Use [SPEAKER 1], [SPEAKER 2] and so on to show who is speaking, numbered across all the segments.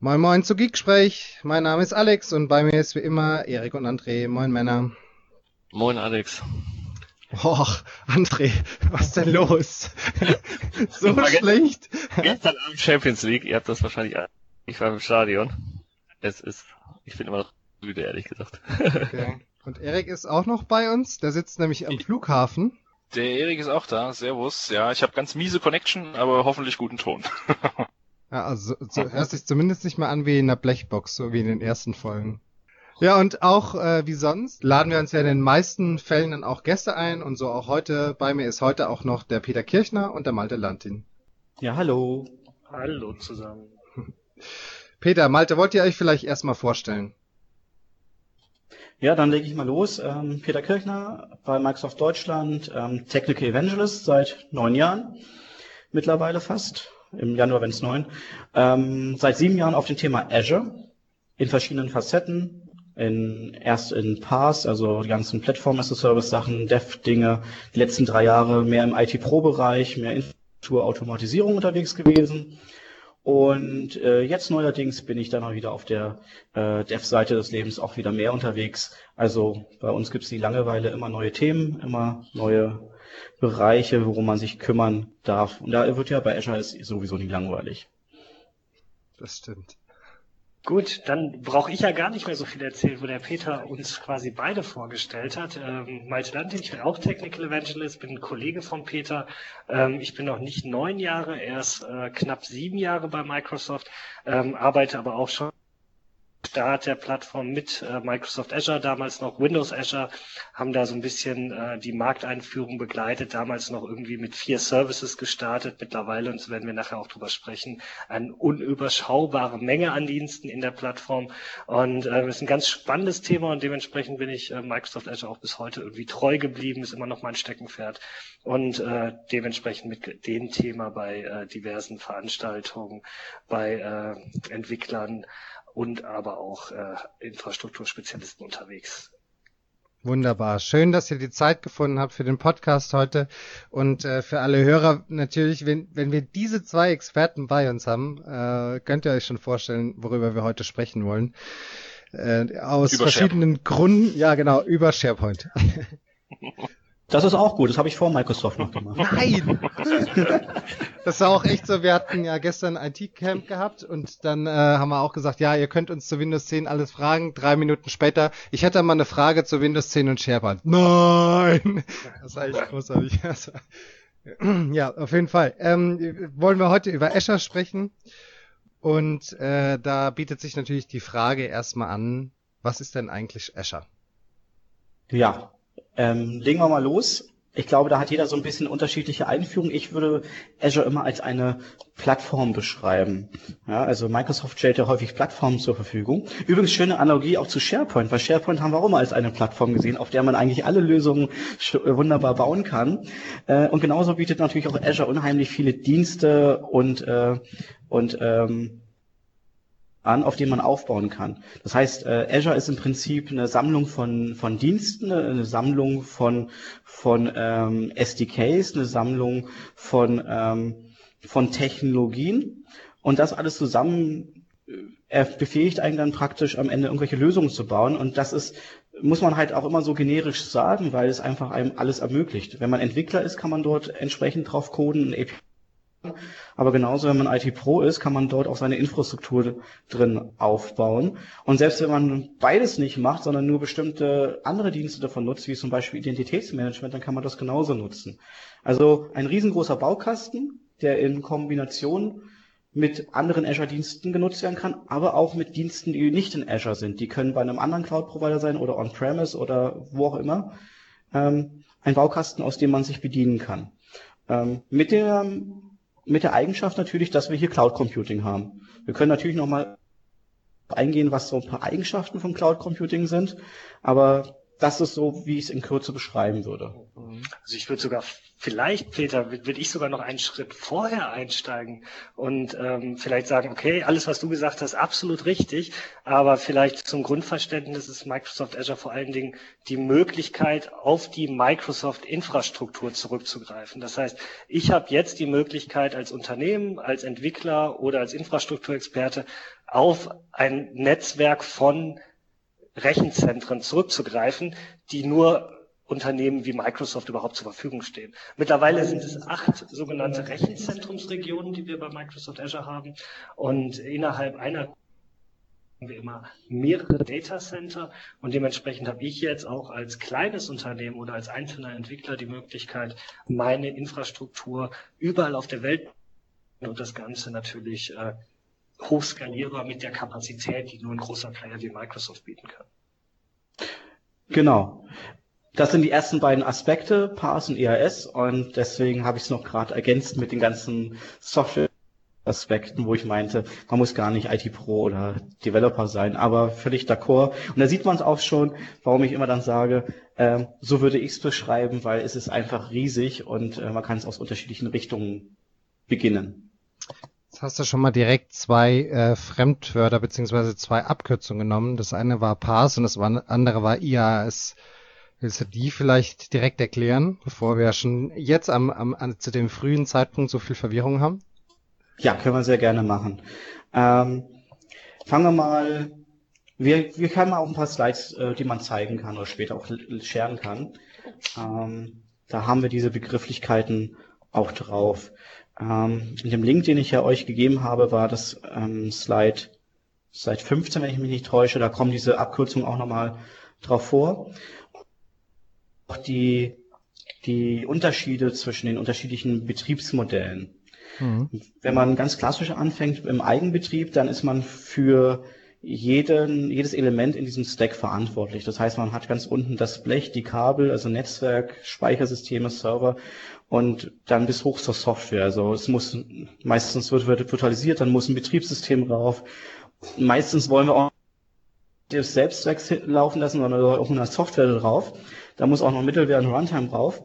[SPEAKER 1] Moin Moin zu Geeksprech. Mein Name ist Alex und bei mir ist wie immer Erik und André. Moin Männer.
[SPEAKER 2] Moin Alex.
[SPEAKER 1] Och, André, was denn los? so schlecht.
[SPEAKER 2] Gestern Abend Champions League, ihr habt das wahrscheinlich, ich war im Stadion. Es ist, ich bin immer noch müde, ehrlich gesagt.
[SPEAKER 1] okay. Und Erik ist auch noch bei uns, der sitzt nämlich am Flughafen.
[SPEAKER 3] Der Erik ist auch da, servus. Ja, ich habe ganz miese Connection, aber hoffentlich guten Ton.
[SPEAKER 1] ja, also so, hört sich zumindest nicht mehr an wie in der Blechbox, so wie in den ersten Folgen. Ja, und auch äh, wie sonst laden wir uns ja in den meisten Fällen dann auch Gäste ein und so auch heute. Bei mir ist heute auch noch der Peter Kirchner und der Malte Lantin.
[SPEAKER 4] Ja, hallo.
[SPEAKER 5] Hallo zusammen.
[SPEAKER 1] Peter, Malte, wollt ihr euch vielleicht erstmal vorstellen?
[SPEAKER 4] Ja, dann lege ich mal los. Ähm, Peter Kirchner bei Microsoft Deutschland, ähm, Technical Evangelist seit neun Jahren, mittlerweile fast. Im Januar, wenn es neun. Ähm, seit sieben Jahren auf dem Thema Azure in verschiedenen Facetten in, erst in PaaS, also die ganzen Plattform-as-a-Service-Sachen, Dev-Dinge, die letzten drei Jahre mehr im IT-Pro-Bereich, mehr Infrastruktur-Automatisierung unterwegs gewesen. Und äh, jetzt neuerdings bin ich dann auch wieder auf der äh, Dev-Seite des Lebens auch wieder mehr unterwegs. Also bei uns gibt es die Langeweile immer neue Themen, immer neue Bereiche, worum man sich kümmern darf. Und da wird ja bei Azure ist sowieso nie langweilig.
[SPEAKER 1] Das stimmt.
[SPEAKER 5] Gut, dann brauche ich ja gar nicht mehr so viel erzählen, wo der Peter uns quasi beide vorgestellt hat. Ähm, Malte Lantin, ich bin auch Technical Evangelist, bin ein Kollege von Peter. Ähm, ich bin noch nicht neun Jahre, erst äh, knapp sieben Jahre bei Microsoft, ähm, arbeite aber auch schon Start der Plattform mit äh, Microsoft Azure, damals noch Windows Azure, haben da so ein bisschen äh, die Markteinführung begleitet, damals noch irgendwie mit vier Services gestartet, mittlerweile, und so werden wir nachher auch drüber sprechen, eine unüberschaubare Menge an Diensten in der Plattform. Und äh, ist ein ganz spannendes Thema und dementsprechend bin ich äh, Microsoft Azure auch bis heute irgendwie treu geblieben, ist immer noch mein Steckenpferd und äh, dementsprechend mit dem Thema bei äh, diversen Veranstaltungen, bei äh, Entwicklern, und aber auch äh, Infrastrukturspezialisten unterwegs.
[SPEAKER 1] Wunderbar. Schön, dass ihr die Zeit gefunden habt für den Podcast heute. Und äh, für alle Hörer natürlich, wenn, wenn wir diese zwei Experten bei uns haben, äh, könnt ihr euch schon vorstellen, worüber wir heute sprechen wollen. Äh, aus verschiedenen Gründen. Ja, genau, über SharePoint.
[SPEAKER 4] Das ist auch gut, das habe ich vor Microsoft noch gemacht.
[SPEAKER 1] Nein! Das war auch echt so, wir hatten ja gestern ein IT-Camp gehabt und dann äh, haben wir auch gesagt, ja, ihr könnt uns zu Windows 10 alles fragen. Drei Minuten später, ich hätte mal eine Frage zu Windows 10 und SharePoint. Nein! Das war echt großartig. Also, ja, auf jeden Fall. Ähm, wollen wir heute über Azure sprechen und äh, da bietet sich natürlich die Frage erstmal an, was ist denn eigentlich Azure?
[SPEAKER 4] Ja, ähm, legen wir mal los. Ich glaube, da hat jeder so ein bisschen unterschiedliche Einführungen. Ich würde Azure immer als eine Plattform beschreiben. Ja, also Microsoft stellt ja häufig Plattformen zur Verfügung. Übrigens schöne Analogie auch zu SharePoint, weil SharePoint haben wir auch immer als eine Plattform gesehen, auf der man eigentlich alle Lösungen äh, wunderbar bauen kann. Äh, und genauso bietet natürlich auch Azure unheimlich viele Dienste und, äh, und ähm, an, auf dem man aufbauen kann. Das heißt, äh, Azure ist im Prinzip eine Sammlung von, von Diensten, eine Sammlung von, von ähm, SDKs, eine Sammlung von, ähm, von Technologien. Und das alles zusammen äh, befähigt einen dann praktisch am Ende irgendwelche Lösungen zu bauen. Und das ist, muss man halt auch immer so generisch sagen, weil es einfach einem alles ermöglicht. Wenn man Entwickler ist, kann man dort entsprechend drauf coden, ein API aber genauso, wenn man IT Pro ist, kann man dort auch seine Infrastruktur drin aufbauen. Und selbst wenn man beides nicht macht, sondern nur bestimmte andere Dienste davon nutzt, wie zum Beispiel Identitätsmanagement, dann kann man das genauso nutzen. Also ein riesengroßer Baukasten, der in Kombination mit anderen Azure-Diensten genutzt werden kann, aber auch mit Diensten, die nicht in Azure sind. Die können bei einem anderen Cloud-Provider sein oder on-premise oder wo auch immer. Ähm, ein Baukasten, aus dem man sich bedienen kann. Ähm, mit der mit der Eigenschaft natürlich, dass wir hier Cloud Computing haben. Wir können natürlich nochmal eingehen, was so ein paar Eigenschaften von Cloud Computing sind, aber das ist so, wie ich es in Kürze beschreiben würde.
[SPEAKER 5] Also ich würde sogar vielleicht, Peter, würde ich sogar noch einen Schritt vorher einsteigen und ähm, vielleicht sagen, okay, alles, was du gesagt hast, absolut richtig, aber vielleicht zum Grundverständnis ist Microsoft Azure vor allen Dingen die Möglichkeit, auf die Microsoft-Infrastruktur zurückzugreifen. Das heißt, ich habe jetzt die Möglichkeit als Unternehmen, als Entwickler oder als Infrastrukturexperte auf ein Netzwerk von Rechenzentren zurückzugreifen, die nur Unternehmen wie Microsoft überhaupt zur Verfügung stehen. Mittlerweile sind es acht sogenannte Rechenzentrumsregionen, die wir bei Microsoft Azure haben. Und innerhalb einer haben wir immer mehrere Data Center und dementsprechend habe ich jetzt auch als kleines Unternehmen oder als einzelner Entwickler die Möglichkeit, meine Infrastruktur überall auf der Welt und das Ganze natürlich äh, hochskalierbar mit der Kapazität, die nur ein großer Player wie Microsoft bieten kann.
[SPEAKER 4] Genau. Das sind die ersten beiden Aspekte, PaaS und EAS, und deswegen habe ich es noch gerade ergänzt mit den ganzen Software-Aspekten, wo ich meinte, man muss gar nicht IT-Pro oder Developer sein, aber völlig d'accord. Und da sieht man es auch schon, warum ich immer dann sage, äh, so würde ich es beschreiben, weil es ist einfach riesig und äh, man kann es aus unterschiedlichen Richtungen beginnen.
[SPEAKER 1] Jetzt hast du schon mal direkt zwei äh, Fremdwörter beziehungsweise zwei Abkürzungen genommen. Das eine war PaaS und das andere war IAS. Willst du die vielleicht direkt erklären, bevor wir schon jetzt am, am, an, zu dem frühen Zeitpunkt so viel Verwirrung haben?
[SPEAKER 4] Ja, können wir sehr gerne machen. Ähm, fangen wir mal, wir, wir haben auch ein paar Slides, äh, die man zeigen kann oder später auch scheren kann. Ähm, da haben wir diese Begrifflichkeiten auch drauf. Ähm, in dem Link, den ich ja euch gegeben habe, war das ähm, Slide, Slide 15, wenn ich mich nicht täusche. Da kommen diese Abkürzungen auch nochmal drauf vor auch die, die Unterschiede zwischen den unterschiedlichen Betriebsmodellen. Mhm. Wenn man ganz klassisch anfängt im Eigenbetrieb, dann ist man für jeden, jedes Element in diesem Stack verantwortlich. Das heißt, man hat ganz unten das Blech, die Kabel, also Netzwerk, Speichersysteme, Server und dann bis hoch zur Software. Also es muss meistens wird, wird virtualisiert, dann muss ein Betriebssystem drauf. Meistens wollen wir auch das Selbstwerk laufen lassen, sondern auch eine Software drauf. Da muss auch noch Mittelware und Runtime drauf.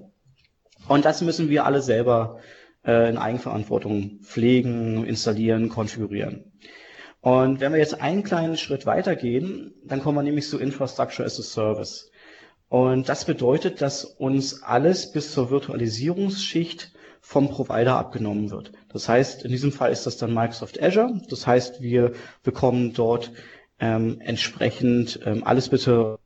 [SPEAKER 4] Und das müssen wir alle selber äh, in Eigenverantwortung pflegen, installieren, konfigurieren. Und wenn wir jetzt einen kleinen Schritt weitergehen, dann kommen wir nämlich zu Infrastructure as a Service. Und das bedeutet, dass uns alles bis zur Virtualisierungsschicht vom Provider abgenommen wird. Das heißt, in diesem Fall ist das dann Microsoft Azure. Das heißt, wir bekommen dort ähm, entsprechend ähm, alles bitte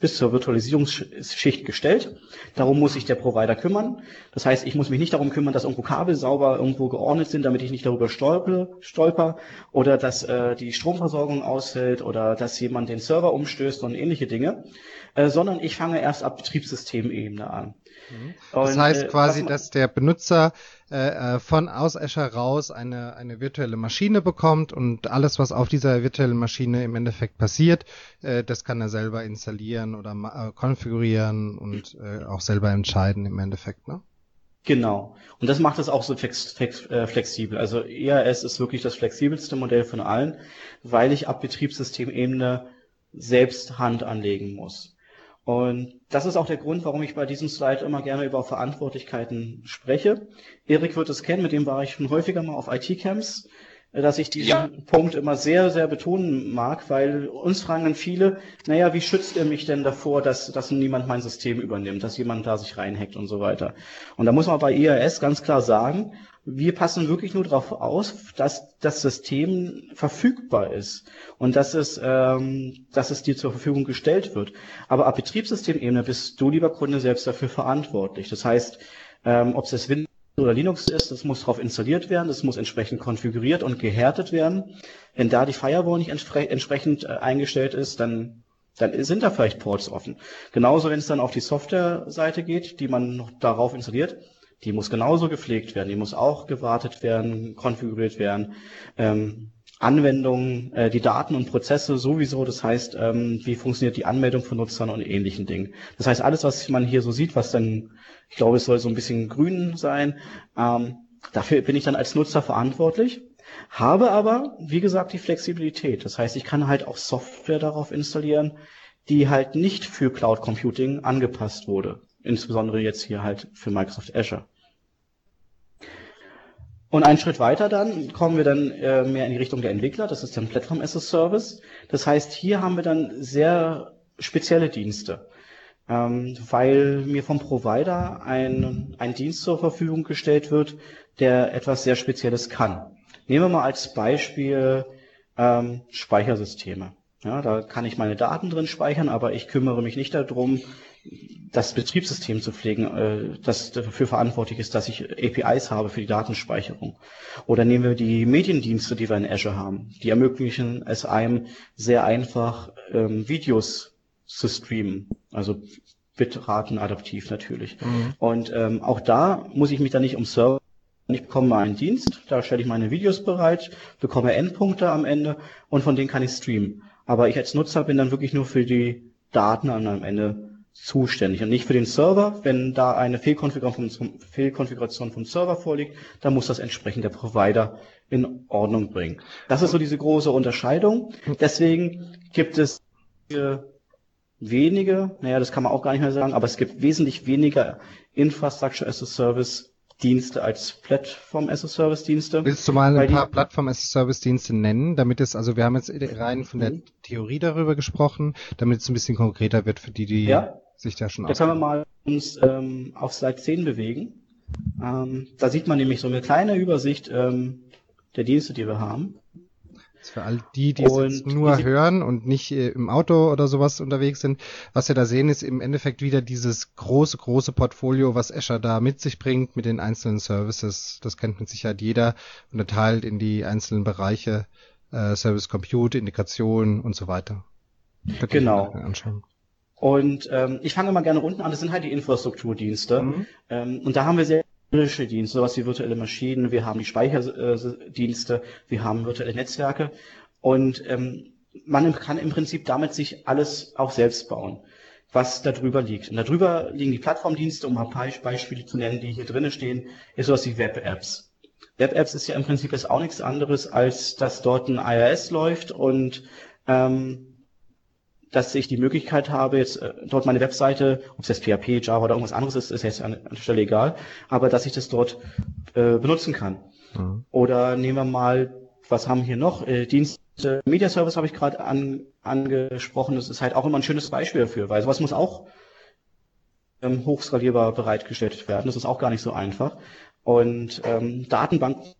[SPEAKER 4] bis zur Virtualisierungsschicht gestellt. Darum muss sich der Provider kümmern. Das heißt, ich muss mich nicht darum kümmern, dass irgendwo Kabel sauber irgendwo geordnet sind, damit ich nicht darüber stolper, stolper oder dass äh, die Stromversorgung ausfällt oder dass jemand den Server umstößt und ähnliche Dinge, äh, sondern ich fange erst ab Betriebssystemebene an.
[SPEAKER 1] Mhm. Das und, heißt äh, quasi, dass der Benutzer äh, äh, von aus Azure raus eine, eine virtuelle Maschine bekommt und alles, was auf dieser virtuellen Maschine im Endeffekt passiert, äh, das kann er selber installieren oder äh, konfigurieren und äh, auch selber entscheiden im Endeffekt, ne?
[SPEAKER 4] Genau. Und das macht es auch so flex, flex, äh, flexibel. Also EAS ist wirklich das flexibelste Modell von allen, weil ich ab Betriebssystemebene selbst Hand anlegen muss. Und das ist auch der Grund, warum ich bei diesem Slide immer gerne über Verantwortlichkeiten spreche. Erik wird es kennen, mit dem war ich schon häufiger mal auf IT-Camps, äh, dass ich diesen ja. Punkt immer sehr, sehr betonen mag, weil uns fragen dann viele, naja, wie schützt ihr mich denn davor, dass, dass niemand mein System übernimmt, dass jemand da sich reinhackt und so weiter. Und da muss man bei EAS ganz klar sagen, wir passen wirklich nur darauf aus, dass das System verfügbar ist und dass es, ähm, dass es dir zur Verfügung gestellt wird. Aber ab Betriebssystemebene bist du, lieber Kunde, selbst dafür verantwortlich. Das heißt, ähm, ob es das Windows oder Linux ist, das muss darauf installiert werden, das muss entsprechend konfiguriert und gehärtet werden. Wenn da die Firewall nicht entspre entsprechend äh, eingestellt ist, dann dann sind da vielleicht Ports offen. Genauso, wenn es dann auf die Software-Seite geht, die man noch darauf installiert, die muss genauso gepflegt werden, die muss auch gewartet werden, konfiguriert werden. Ähm, Anwendungen, äh, die Daten und Prozesse sowieso, das heißt, ähm, wie funktioniert die Anmeldung von Nutzern und ähnlichen Dingen. Das heißt, alles, was man hier so sieht, was dann, ich glaube, es soll so ein bisschen grün sein, ähm, dafür bin ich dann als Nutzer verantwortlich, habe aber, wie gesagt, die Flexibilität. Das heißt, ich kann halt auch Software darauf installieren, die halt nicht für Cloud Computing angepasst wurde insbesondere jetzt hier halt für Microsoft Azure. Und einen Schritt weiter dann kommen wir dann äh, mehr in die Richtung der Entwickler. Das ist dann Platform as a Service. Das heißt, hier haben wir dann sehr spezielle Dienste, ähm, weil mir vom Provider ein, ein Dienst zur Verfügung gestellt wird, der etwas sehr Spezielles kann. Nehmen wir mal als Beispiel ähm, Speichersysteme. Ja, da kann ich meine Daten drin speichern, aber ich kümmere mich nicht darum, das Betriebssystem zu pflegen, äh, das dafür verantwortlich ist, dass ich APIs habe für die Datenspeicherung. Oder nehmen wir die Mediendienste, die wir in Azure haben. Die ermöglichen es einem sehr einfach, ähm, Videos zu streamen. Also Bitraten adaptiv natürlich. Mhm. Und ähm, auch da muss ich mich dann nicht um Server ich bekomme einen Dienst, da stelle ich meine Videos bereit, bekomme Endpunkte am Ende und von denen kann ich streamen. Aber ich als Nutzer bin dann wirklich nur für die Daten am Ende zuständig und nicht für den Server. Wenn da eine Fehlkonfiguration vom, Fehlkonfiguration vom Server vorliegt, dann muss das entsprechend der Provider in Ordnung bringen. Das ist so diese große Unterscheidung. Deswegen gibt es wenige, naja, das kann man auch gar nicht mehr sagen, aber es gibt wesentlich weniger Infrastructure as a Service Dienste als Plattform as a Service Dienste.
[SPEAKER 1] Willst du mal ein paar Plattform as a Service Dienste nennen, damit es, also wir haben jetzt rein von der mhm. Theorie darüber gesprochen, damit es ein bisschen konkreter wird für die, die ja. sich da schon
[SPEAKER 4] Da können wir mal uns ähm, auf Slide 10 bewegen. Ähm, da sieht man nämlich so eine kleine Übersicht ähm, der Dienste, die wir haben.
[SPEAKER 1] Für all die, die es nur hören und nicht äh, im Auto oder sowas unterwegs sind, was wir da sehen, ist im Endeffekt wieder dieses große, große Portfolio, was Azure da mit sich bringt, mit den einzelnen Services. Das kennt mit Sicherheit jeder, unterteilt in die einzelnen Bereiche, äh, Service Compute, Integration und so weiter.
[SPEAKER 4] Genau. Und ähm, ich fange mal gerne unten an, das sind halt die Infrastrukturdienste. Mhm. Ähm, und da haben wir sehr physische Dienste, sowas wie virtuelle Maschinen, wir haben die Speicherdienste, wir haben virtuelle Netzwerke und ähm, man kann im Prinzip damit sich alles auch selbst bauen, was darüber liegt. Und darüber liegen die Plattformdienste, um ein paar Beispiele zu nennen, die hier drinnen stehen, ist sowas wie Web-Apps. Web-Apps ist ja im Prinzip jetzt auch nichts anderes, als dass dort ein IIS läuft und ähm, dass ich die Möglichkeit habe, jetzt äh, dort meine Webseite, ob es jetzt PHP, Java oder irgendwas anderes ist, ist jetzt an, der Stelle egal, aber dass ich das dort äh, benutzen kann. Mhm. Oder nehmen wir mal, was haben wir hier noch? Äh, Dienste, Media Service habe ich gerade an, angesprochen. Das ist halt auch immer ein schönes Beispiel dafür, weil sowas muss auch ähm, hochskalierbar bereitgestellt werden. Das ist auch gar nicht so einfach. Und ähm, Datenbanken,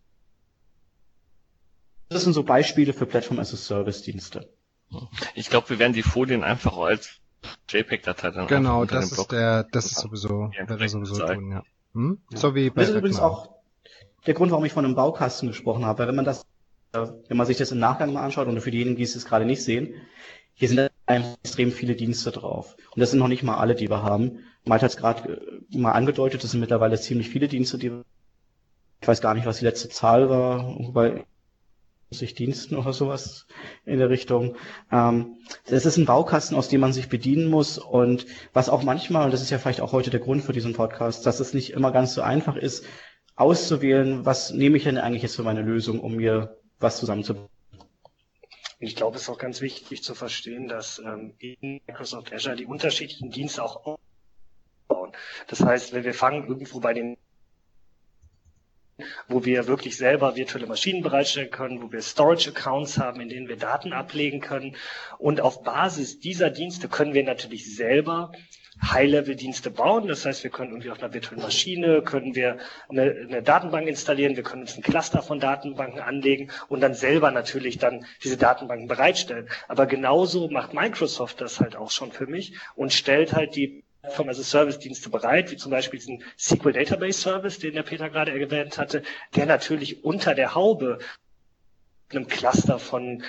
[SPEAKER 4] das sind so Beispiele für Platform
[SPEAKER 2] Ich glaube, wir werden die Folien einfach als JPEG-Datei dann
[SPEAKER 1] Genau, das ist der, das ist sowieso, ja, wäre sowieso tun, ja. Hm?
[SPEAKER 4] ja. So wie bei Das ist übrigens auch der Grund, warum ich von einem Baukasten gesprochen habe, weil wenn man das, wenn man sich das im Nachgang mal anschaut und für diejenigen, die es gerade nicht sehen, hier sind extrem viele Dienste drauf. Und das sind noch nicht mal alle, die wir haben. Malte hat es gerade äh, mal angedeutet, das sind mittlerweile ziemlich viele Dienste, die wir ich weiß gar nicht, was die letzte Zahl war, wobei sich Diensten oder sowas in der Richtung. Ähm, das ist ein Baukasten, aus dem man sich bedienen muss und was auch manchmal, und das ist ja vielleicht auch heute der Grund für diesen Podcast, dass es nicht immer ganz so einfach ist, auszuwählen, was nehme ich denn eigentlich jetzt für meine Lösung, um mir was zusammenzubauen.
[SPEAKER 5] Ich glaube, es ist auch ganz wichtig zu verstehen, dass ähm, in Microsoft Azure die unterschiedlichen Dienste auch aufbauen. Das heißt, wenn wir fangen irgendwo bei den wo wir wirklich selber virtuelle Maschinen bereitstellen können, wo wir Storage-Accounts haben, in denen wir Daten ablegen können. Und auf Basis dieser Dienste können wir natürlich selber High-Level-Dienste bauen. Das heißt, wir können irgendwie auf einer virtuellen Maschine, können wir eine, eine, Datenbank installieren, wir können uns ein Cluster von Datenbanken anlegen und dann selber natürlich dann diese Datenbanken bereitstellen. Aber genauso macht Microsoft das halt auch schon für mich und stellt halt die Plattform as a Service Dienste bereit, wie zum Beispiel diesen SQL Database Service, den der Peter gerade erwähnt hatte, der natürlich unter der Haube einem Cluster von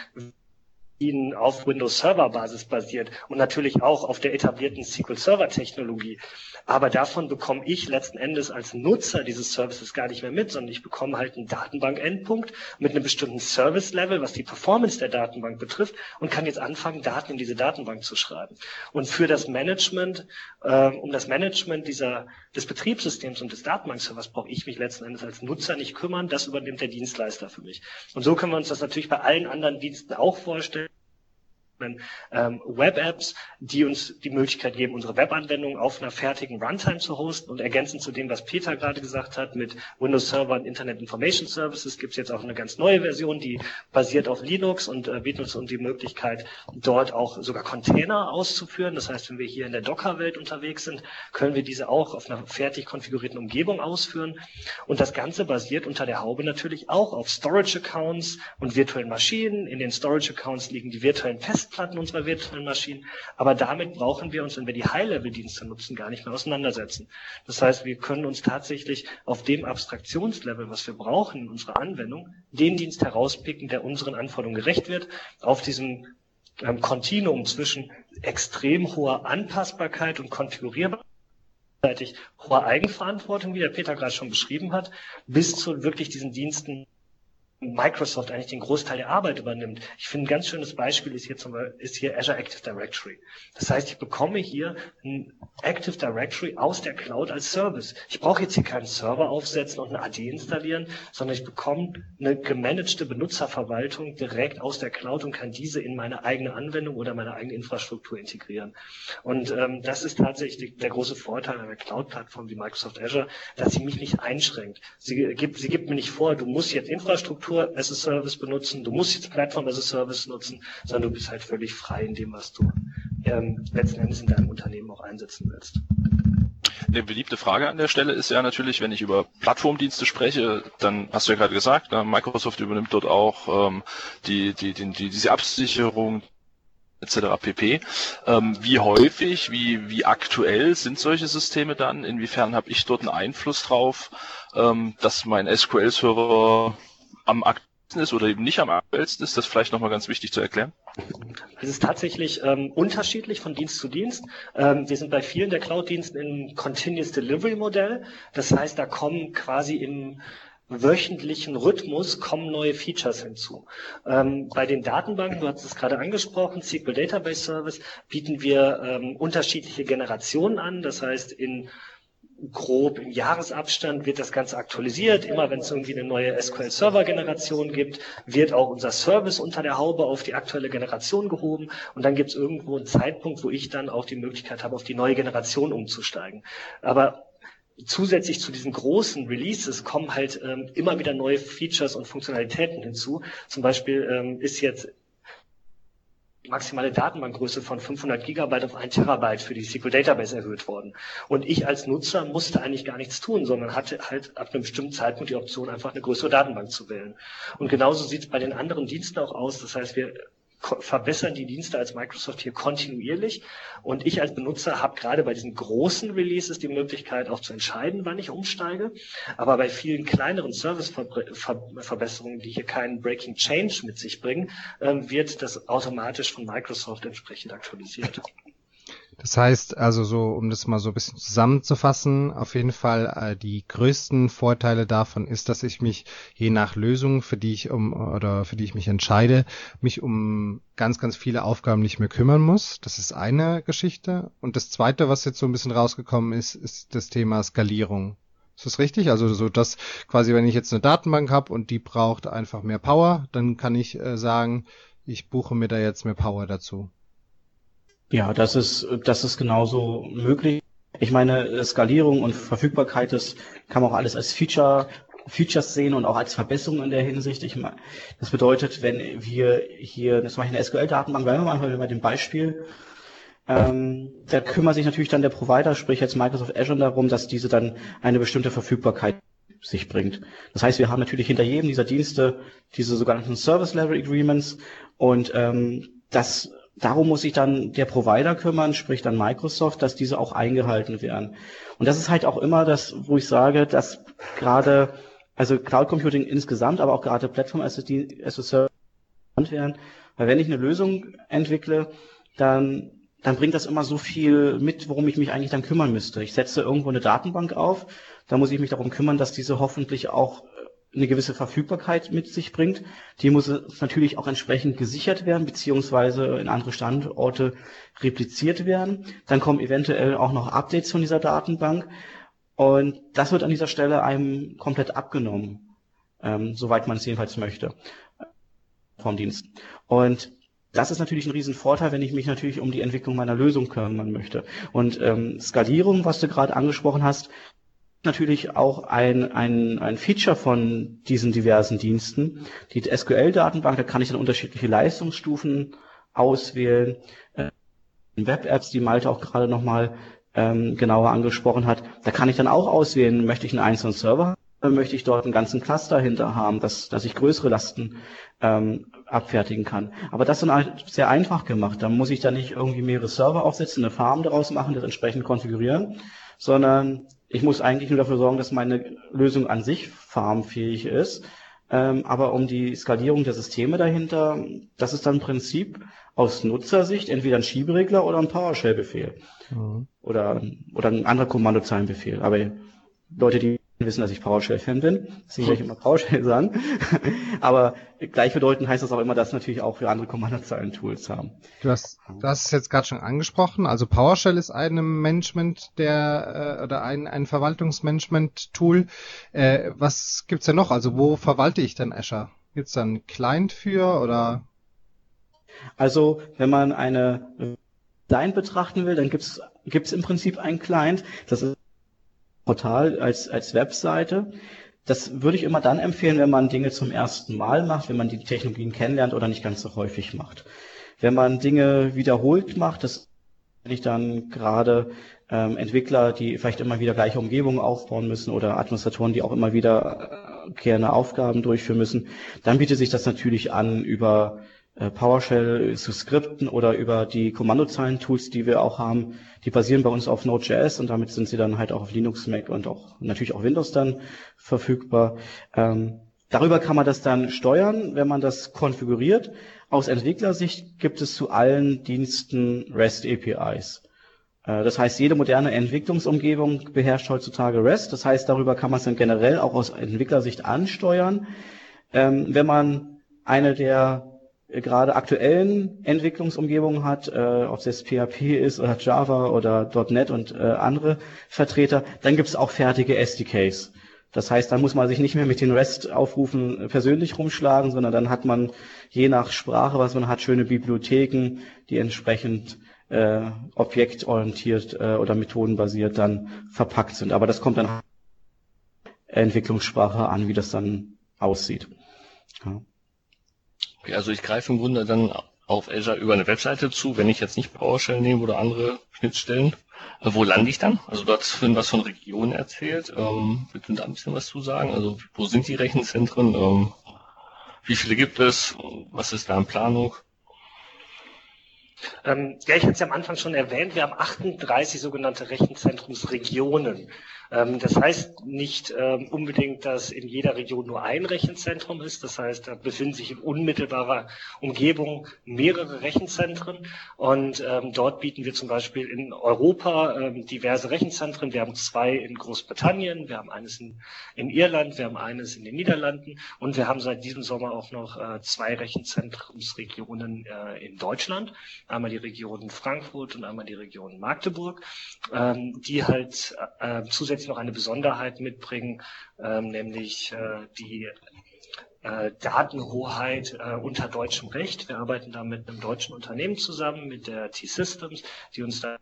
[SPEAKER 5] Ihnen auf Windows Server Basis basiert und natürlich auch auf der etablierten SQL Server Technologie. Aber davon bekomme ich letzten Endes als Nutzer dieses Services gar nicht mehr mit, sondern ich bekomme halt einen Datenbank-Endpunkt mit einem bestimmten Service-Level, was die Performance der Datenbank betrifft und kann jetzt anfangen, Daten in diese Datenbank zu schreiben. Und für das Management, äh, um das Management dieser, des Betriebssystems und des Datenbankservers brauche ich mich letzten Endes als Nutzer nicht kümmern. Das übernimmt der Dienstleister für mich. Und so können wir uns das natürlich bei allen anderen Diensten auch vorstellen ähm, Web-Apps, die uns die Möglichkeit geben, unsere Webanwendungen auf einer fertigen Runtime zu hosten und ergänzend zu dem, was Peter gerade gesagt hat, mit Windows Server und Internet Information Services gibt es jetzt auch eine ganz neue Version, die basiert auf Linux und äh, bietet uns die Möglichkeit, dort auch sogar Container auszuführen. Das heißt, wenn wir hier in der Docker-Welt unterwegs sind, können wir diese auch auf einer fertig konfigurierten Umgebung ausführen. Und das Ganze basiert unter der Haube natürlich auch auf Storage-Accounts und virtuellen Maschinen. In den Storage-Accounts liegen die virtuellen Festplatten unserer virtuellen Maschinen. Aber damit brauchen wir uns, wenn wir die High-Level-Dienste nutzen, gar nicht mehr auseinandersetzen. Das heißt, wir können uns tatsächlich auf dem Abstraktionslevel, was wir brauchen in unserer Anwendung, den Dienst herauspicken, der unseren Anforderungen gerecht wird, auf diesem ähm, Kontinuum zwischen extrem hoher Anpassbarkeit und Konfigurierbarkeit hoher Eigenverantwortung, wie der Peter gerade schon beschrieben hat, bis zu wirklich diesen Diensten Microsoft eigentlich den Großteil der Arbeit übernimmt. Ich finde, ein ganz schönes Beispiel ist hier, zum ist hier Azure Active Directory. Das heißt, ich bekomme hier ein Active Directory aus der Cloud als Service. Ich brauche jetzt hier keinen Server aufsetzen und eine AD installieren, sondern ich bekomme eine gemanagte Benutzerverwaltung direkt aus der Cloud und kann diese in meine eigene Anwendung oder meine eigene Infrastruktur integrieren. Und ähm, das ist tatsächlich der große Vorteil einer Cloud-Plattform wie Microsoft Azure, dass sie mich nicht einschränkt. Sie gibt, sie gibt mir nicht vor, du musst jetzt Infrastruktur Infrastruktur as a Service benutzen, du musst jetzt Plattform as a Service nutzen, sondern du bist halt völlig frei in dem, was du ähm, letzten Endes in deinem Unternehmen auch einsetzen willst.
[SPEAKER 3] Eine beliebte Frage an der Stelle ist ja natürlich, wenn ich über Plattformdienste spreche, dann hast du ja gerade gesagt, ne, Microsoft übernimmt dort auch ähm, die, die, die, die, diese Absicherung etc. pp. Ähm, wie häufig, wie, wie aktuell sind solche Systeme dann? Inwiefern habe ich dort einen Einfluss drauf, ähm, dass mein SQL-Server am aktuellsten ist oder eben nicht am aktuellsten ist, das vielleicht nochmal ganz wichtig zu erklären?
[SPEAKER 5] Es ist tatsächlich ähm, unterschiedlich von Dienst zu Dienst. Ähm, wir sind bei vielen der Cloud-Diensten im Continuous Delivery Modell. Das heißt, da kommen quasi im wöchentlichen Rhythmus kommen neue Features hinzu. Ähm, bei den Datenbanken, du hast es gerade angesprochen, SQL Database Service, bieten wir ähm, unterschiedliche Generationen an. Das heißt, in grob im Jahresabstand wird das Ganze aktualisiert. Immer wenn es irgendwie eine neue SQL-Server-Generation gibt, wird auch unser Service unter der Haube auf die aktuelle Generation gehoben. Und dann gibt es irgendwo einen Zeitpunkt, wo ich dann auch die Möglichkeit habe, auf die neue Generation umzusteigen. Aber zusätzlich zu diesen großen Releases kommen halt ähm, immer wieder neue Features und Funktionalitäten hinzu. Zum Beispiel ähm, ist jetzt maximale Datenbankgröße von 500 Gigabyte auf 1 Terabyte für die SQL Database erhöht worden. Und ich als Nutzer musste eigentlich gar nichts tun, sondern hatte halt ab einem bestimmten Zeitpunkt die Option, einfach eine größere Datenbank zu wählen. Und genauso sieht es bei den anderen Diensten auch aus. Das heißt, wir verbessern die Dienste als Microsoft hier kontinuierlich. Und ich als Benutzer habe gerade bei diesen großen Releases die Möglichkeit auch zu entscheiden, wann ich umsteige. Aber bei vielen kleineren Serviceverbesserungen, die hier keinen Breaking Change mit sich bringen, ähm, wird das automatisch von Microsoft entsprechend aktualisiert.
[SPEAKER 1] Das heißt also so, um das mal so ein bisschen zusammenzufassen, auf jeden Fall äh, die größten Vorteile davon ist, dass ich mich je nach Lösung, für die ich um oder für die ich mich entscheide, mich um ganz, ganz viele Aufgaben nicht mehr kümmern muss. Das ist eine Geschichte. Und das zweite, was jetzt so ein bisschen rausgekommen ist, ist das Thema Skalierung. Ist das richtig? Also so, dass quasi, wenn ich jetzt eine Datenbank habe und die braucht einfach mehr Power, dann kann ich äh, sagen, ich buche mir da jetzt mehr Power dazu.
[SPEAKER 4] Ja, das ist, das ist genauso möglich. Ich meine, Skalierung und Verfügbarkeit, das kann man auch alles als Feature, Features sehen und auch als Verbesserung in der Hinsicht. Ich meine, das bedeutet, wenn wir hier, das mache ich eine SQL-Datenbank, bleiben wir mal bei dem Beispiel, ähm, da kümmert sich natürlich dann der Provider, sprich jetzt Microsoft Azure darum, dass diese dann eine bestimmte Verfügbarkeit sich bringt. Das heißt, wir haben natürlich hinter jedem dieser Dienste diese sogenannten Service Level Agreements und ähm, das Darum muss sich dann der Provider kümmern, sprich dann Microsoft, dass diese auch eingehalten werden. Und das ist halt auch immer das, wo ich sage, dass gerade, also Cloud Computing insgesamt, aber auch gerade Plattform as a, Service werden. Weil wenn ich eine Lösung entwickle, dann, dann bringt das immer so viel mit, worum ich mich eigentlich dann kümmern müsste. Ich setze irgendwo eine Datenbank auf, da muss ich mich darum kümmern, dass diese hoffentlich auch eine gewisse Verfügbarkeit mit sich bringt. Die muss natürlich auch entsprechend gesichert werden, beziehungsweise in andere Standorte repliziert werden. Dann kommen eventuell auch noch Updates von dieser Datenbank. Und das wird an dieser Stelle einem komplett abgenommen, ähm, soweit man es jedenfalls möchte, vom Dienst. Und das ist natürlich ein Riesenvorteil, wenn ich mich natürlich um die Entwicklung meiner Lösung kümmern möchte. Und ähm, Skalierung, was du gerade angesprochen hast, natürlich auch ein, ein, ein Feature von diesen diversen Diensten. Die SQL-Datenbank, da kann ich dann unterschiedliche Leistungsstufen auswählen. Äh, Web-Apps, die Malte auch gerade nochmal ähm, genauer angesprochen hat, da kann ich dann auch auswählen, möchte ich einen einzelnen Server haben, möchte ich dort einen ganzen Cluster hinter haben, dass, dass ich größere Lasten ähm, abfertigen kann. Aber das ist dann halt sehr einfach gemacht. Da muss ich dann nicht irgendwie mehrere Server aufsetzen, eine Farm daraus machen, das entsprechend konfigurieren, sondern ich muss eigentlich nur dafür sorgen, dass meine Lösung an sich farmfähig ist. Ähm, aber um die Skalierung der Systeme dahinter, das ist dann im Prinzip aus Nutzersicht entweder ein Schieberegler oder ein PowerShell-Befehl. Mhm. Oder, oder ein anderer Kommandozeilenbefehl. Aber Leute, die wissen, dass ich PowerShell-Fan bin. Deswegen werde ich immer PowerShell sagen. Aber gleichbedeutend heißt das auch immer, dass natürlich auch für andere Kommandozeilen-Tools haben.
[SPEAKER 1] Du hast, du hast es jetzt gerade schon angesprochen. Also PowerShell ist ein Management der äh, oder ein, ein Verwaltungsmanagement-Tool. Äh, was gibt's denn noch? Also wo verwalte ich denn Azure? Gibt's da einen Client für oder?
[SPEAKER 4] Also wenn man eine Client betrachten will, dann gibt's gibt's im Prinzip einen Client. Das ist Portal als, als Webseite. Das würde ich immer dann empfehlen, wenn man Dinge zum ersten Mal macht, wenn man die Technologien kennenlernt oder nicht ganz so häufig macht. Wenn man Dinge wiederholt macht, das wenn ich dann gerade ähm, Entwickler, die vielleicht immer wieder gleiche Umgebungen aufbauen müssen oder Administratoren, die auch immer wieder äh, gerne Aufgaben durchführen müssen, dann bietet sich das natürlich an, über PowerShell zu skripten oder über die Kommandozeilen-Tools, die wir auch haben. Die basieren bei uns auf Node.js und damit sind sie dann halt auch auf Linux, Mac und auch natürlich auch Windows dann verfügbar. Ähm, darüber kann man das dann steuern, wenn man das konfiguriert. Aus Entwicklersicht gibt es zu allen Diensten REST APIs. Äh, das heißt, jede moderne Entwicklungsumgebung beherrscht heutzutage REST. Das heißt, darüber kann man es dann generell auch aus Entwicklersicht ansteuern. Ähm, wenn man eine der gerade aktuellen Entwicklungsumgebungen hat, äh, ob es jetzt PHP ist oder Java oder .NET und äh, andere Vertreter, dann gibt es auch fertige SDKs. Das heißt, dann muss man sich nicht mehr mit den REST-Aufrufen persönlich rumschlagen, sondern dann hat man je nach Sprache, was man hat, schöne Bibliotheken, die entsprechend äh, objektorientiert äh, oder methodenbasiert dann verpackt sind. Aber das kommt dann Entwicklungssprache an, wie das dann aussieht. Ja.
[SPEAKER 2] Okay, also ich greife im Grunde dann auf Azure über eine Webseite zu, wenn ich jetzt nicht PowerShell nehme oder andere Schnittstellen. Äh, wo lande ich dann? Also du hast was von Regionen erzählt. Ähm, willst du da ein bisschen was zu sagen? Also wo sind die Rechenzentren? Ähm, wie viele gibt es? Was ist da in Planung?
[SPEAKER 5] Ähm, ja, ich hatte es ja am Anfang schon erwähnt, wir haben 38 sogenannte Rechenzentrumsregionen. Ähm, das heißt nicht ähm, unbedingt, dass in jeder Region nur ein Rechenzentrum ist. Das heißt, da befinden sich in unmittelbarer Umgebung mehrere Rechenzentren. Und ähm, dort bieten wir zum Beispiel in Europa diverse Rechenzentren. Wir haben zwei in Großbritannien, wir haben eines in, in, Irland, wir haben eines in den Niederlanden und wir haben seit diesem Sommer auch noch äh, zwei Rechenzentrumsregionen äh, in Deutschland. Einmal die Region Frankfurt und einmal die Region Magdeburg, die halt äh, zusätzlich jetzt noch eine Besonderheit mitbringen, ähm, nämlich äh, die äh, Datenhoheit äh, unter deutschem Recht. Wir arbeiten da mit einem deutschen Unternehmen zusammen, mit der T-Systems, die uns da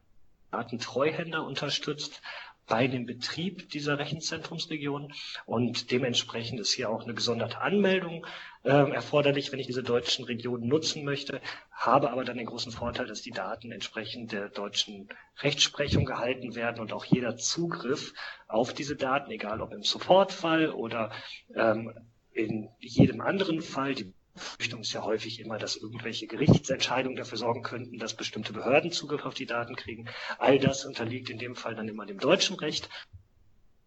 [SPEAKER 5] Datentreuhänder unterstützt bei dem Betrieb dieser Rechenzentrumsregion. Und dementsprechend ist hier auch eine gesonderte Anmeldung äh, erforderlich, wenn ich diese deutschen Regionen nutzen möchte, habe aber dann den großen Vorteil, dass die Daten entsprechend der deutschen Rechtsprechung gehalten werden und auch jeder Zugriff auf diese Daten, egal ob im Sofortfall oder ähm, in jedem anderen Fall, die Befürchtung ist ja häufig immer, dass irgendwelche Gerichtsentscheidungen dafür sorgen könnten, dass bestimmte Behörden Zugriff auf die Daten kriegen. All das unterliegt in dem Fall dann immer dem deutschen Recht.